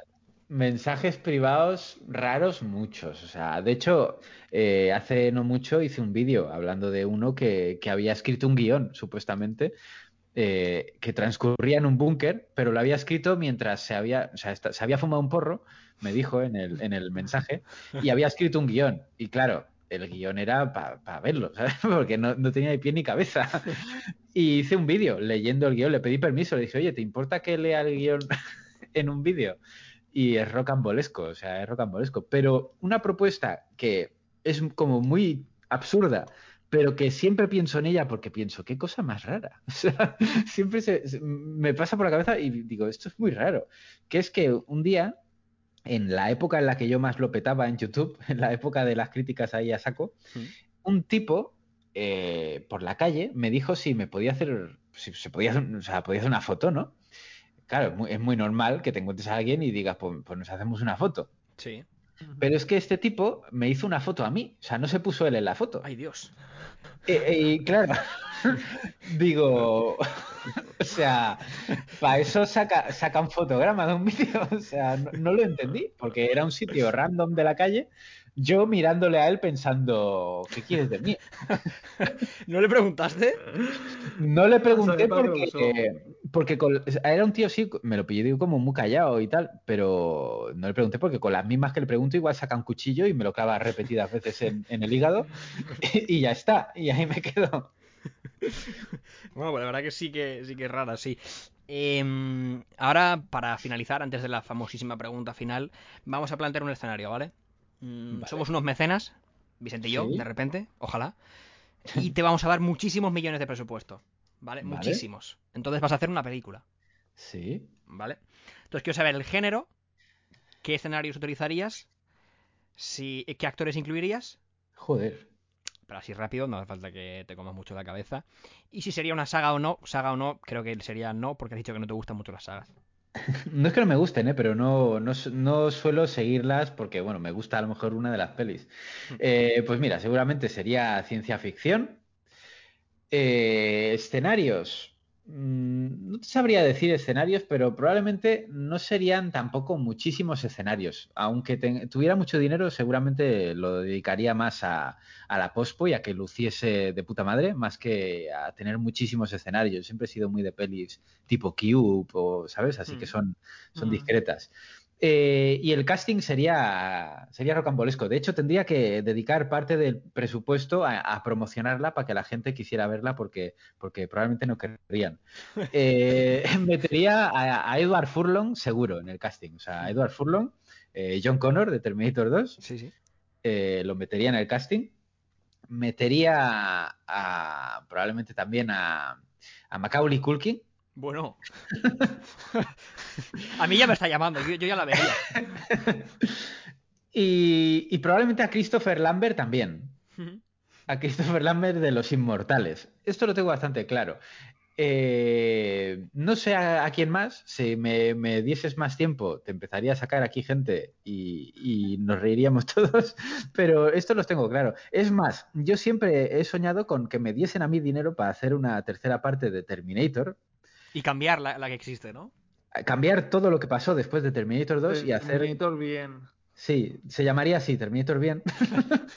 S3: Mensajes privados raros muchos. O sea, de hecho, eh, hace no mucho hice un vídeo hablando de uno que, que había escrito un guion, supuestamente, eh, que transcurría en un búnker, pero lo había escrito mientras se había, o sea, se había fumado un porro, me dijo en el, en el mensaje, y había escrito un guion. Y claro, el guion era para verlo, ¿sabes? Porque no, no tenía ni pie ni cabeza. Y hice un vídeo leyendo el guion, le pedí permiso, le dije, oye, ¿te importa que lea el guion en un vídeo? Y es rocambolesco, o sea, es rocambolesco. Pero una propuesta que es como muy absurda, pero que siempre pienso en ella porque pienso, qué cosa más rara. O sea, siempre se- se- me pasa por la cabeza y digo, esto es muy raro. Que es que un día, en la época en la que yo más lo petaba en YouTube, en la época de las críticas ahí a saco, un tipo eh, por la calle me dijo si me podía hacer, si se podía o sea, podía hacer una foto, ¿no? Claro, es muy, es muy normal que te encuentres a alguien y digas, pues, pues nos hacemos una foto.
S1: Sí.
S3: Pero es que este tipo me hizo una foto a mí, o sea, no se puso él en la foto.
S1: Ay, Dios.
S3: Eh, eh, y claro, digo, o sea, para eso saca, saca un fotograma de un vídeo, o sea, no, no lo entendí, porque era un sitio random de la calle, yo mirándole a él pensando, ¿qué quieres de mí?
S1: ¿No le preguntaste?
S3: No le pregunté porque, porque con- era un tío, sí, me lo pillé digo, como muy callado y tal, pero no le pregunté porque con las mismas que le pregunto igual saca un cuchillo y me lo clava repetidas veces en, en el hígado y ya está, y ahí me quedo.
S1: Bueno, pues la verdad que sí que sí que es rara, sí. Em, ahora, para finalizar, antes de la famosísima pregunta final, vamos a plantear un escenario, ¿vale? Mm,
S3: Vale.
S1: Somos unos mecenas, Vicente y yo,
S3: Sí.
S1: de repente, ojalá. Y te vamos a dar muchísimos millones de presupuesto, ¿vale?
S3: Vale.
S1: Muchísimos. Entonces vas a hacer una película,
S3: Sí.
S1: ¿vale? Entonces quiero saber el género, qué escenarios utilizarías, si, qué actores incluirías,
S3: Joder.
S1: Pero así rápido, no hace falta que te comas mucho la cabeza. Y si sería una saga o no, saga o no, creo que sería no, porque has dicho que no te gustan mucho las sagas.
S3: No es que no me gusten, ¿eh? pero no, no, no suelo seguirlas porque, bueno, me gusta a lo mejor una de las pelis. Eh, pues mira, seguramente sería ciencia ficción. Eh, escenarios. Mm, No te sabría decir escenarios, pero probablemente no serían tampoco muchísimos escenarios. Aunque te- tuviera mucho dinero, seguramente lo dedicaría más a, a la pospo y a que luciese de puta madre, más que a tener muchísimos escenarios. Siempre he sido muy de pelis tipo Cube, o, ¿sabes? Así que
S1: Mm.
S3: son, son
S2: Mm.
S3: discretas. Eh, y el casting sería, sería rocambolesco. De hecho, tendría que dedicar parte del presupuesto a, a promocionarla para que la gente quisiera verla porque, porque probablemente no querrían. Eh, metería a, a Edward Furlong seguro en el casting. O sea, Edward Furlong, eh, John Connor de Terminator 2,
S1: Sí, sí.
S3: lo metería en el casting. metería a, a- probablemente también a, a Macaulay Culkin.
S1: Bueno. a mí ya me está llamando, yo, yo ya la vería.
S3: Y, y probablemente a Christopher Lambert también. A Christopher Lambert de Los Inmortales. Esto lo tengo bastante claro. Eh, no sé a, a quién más. Si me, me dieses más tiempo, te empezaría a sacar aquí gente y, y nos reiríamos todos. Pero esto los tengo claro. Es más, yo siempre he soñado con que me diesen a mí dinero para hacer una tercera parte de Terminator.
S1: Y cambiar la, la que existe, ¿no?
S3: Cambiar todo lo que pasó después de Terminator 2 y hacer.
S2: Terminator bien.
S3: Sí, se llamaría así, Terminator bien.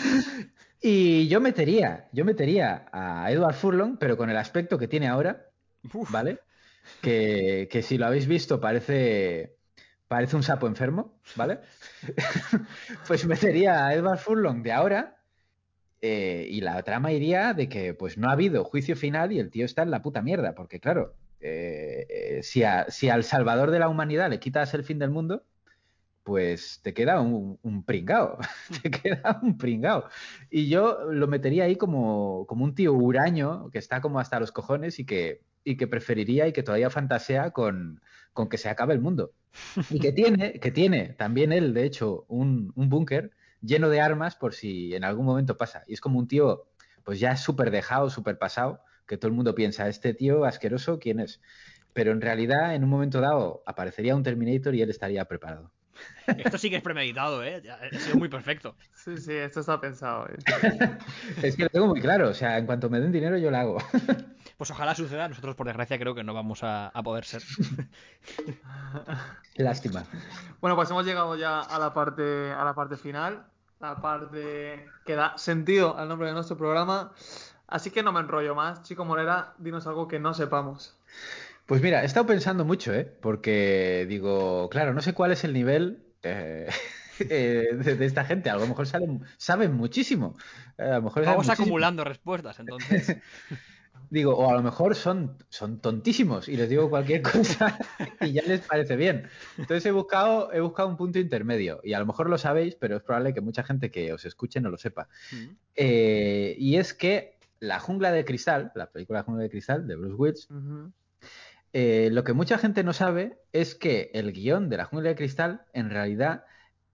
S3: y yo metería, yo metería a Edward Furlong, pero con el aspecto que tiene ahora,
S1: Uf.
S3: ¿vale? Que, que si lo habéis visto parece, parece un sapo enfermo, ¿vale? pues metería a Edward Furlong de ahora eh, y la trama iría de que pues no ha habido juicio final y el tío está en la puta mierda, porque claro, eh, eh, si, a- si al salvador de la humanidad le quitas el fin del mundo, pues te queda un, un pringao, te queda un pringao. Y yo lo metería ahí como, como un tío huraño que está como hasta los cojones y que, y que preferiría y que todavía fantasea con, con que se acabe el mundo. Y que tiene, que tiene también él, de hecho, un, un búnker lleno de armas por si en algún momento pasa. Y es como un tío, pues ya súper dejado, súper pasado, que todo el mundo piensa, este tío asqueroso, ¿quién es? Pero en realidad, en un momento dado, aparecería un Terminator y él estaría preparado.
S1: Esto sí que es premeditado, ¿eh? Ha sido muy perfecto.
S2: Sí, sí, esto está pensado. eh.
S3: Es que lo tengo muy claro, o sea, en cuanto me den dinero yo lo hago.
S1: Pues ojalá suceda. Nosotros, por desgracia, creo que no vamos a, a poder ser.
S3: Lástima.
S2: Bueno, pues hemos llegado ya a la parte, a la parte final, la parte que da sentido al nombre de nuestro programa. Así que no me enrollo más. Chico Morera, dinos algo que no sepamos.
S3: Pues mira, he estado pensando mucho, ¿eh? Porque digo, claro, no sé cuál es el nivel eh, eh, de, de esta gente. A lo mejor salen, saben muchísimo. A lo mejor saben
S1: Vamos
S3: muchísimo.
S1: acumulando respuestas, entonces.
S3: Digo, o a lo mejor son, son tontísimos y les digo cualquier cosa y ya les parece bien. Entonces he buscado, he buscado un punto intermedio y a lo mejor lo sabéis, pero es probable que mucha gente que os escuche no lo sepa.
S1: Mm.
S3: Eh, y es que La Jungla de Cristal, la película La Jungla de Cristal de Bruce Willis, eh, lo que mucha gente no sabe es que el guion de La Jungla de Cristal en realidad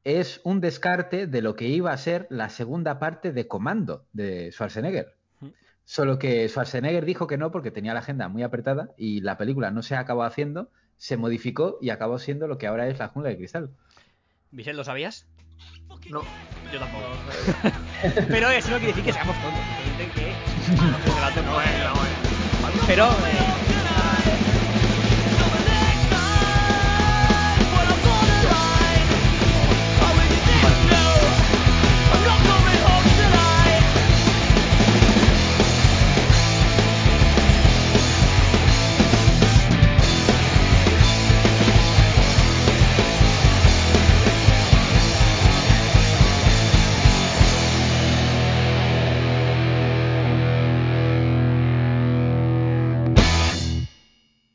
S3: es un descarte de lo que iba a ser la segunda parte de Comando de Schwarzenegger. Solo que Schwarzenegger dijo que no porque tenía la agenda muy apretada y la película no se acabó haciendo, se modificó y acabó siendo lo que ahora es La Jungla de Cristal.
S1: Vicente, ¿lo sabías?
S2: No.
S1: Yo tampoco. Pero eso no quiere decir que seamos tontos. Que... Pero... eh,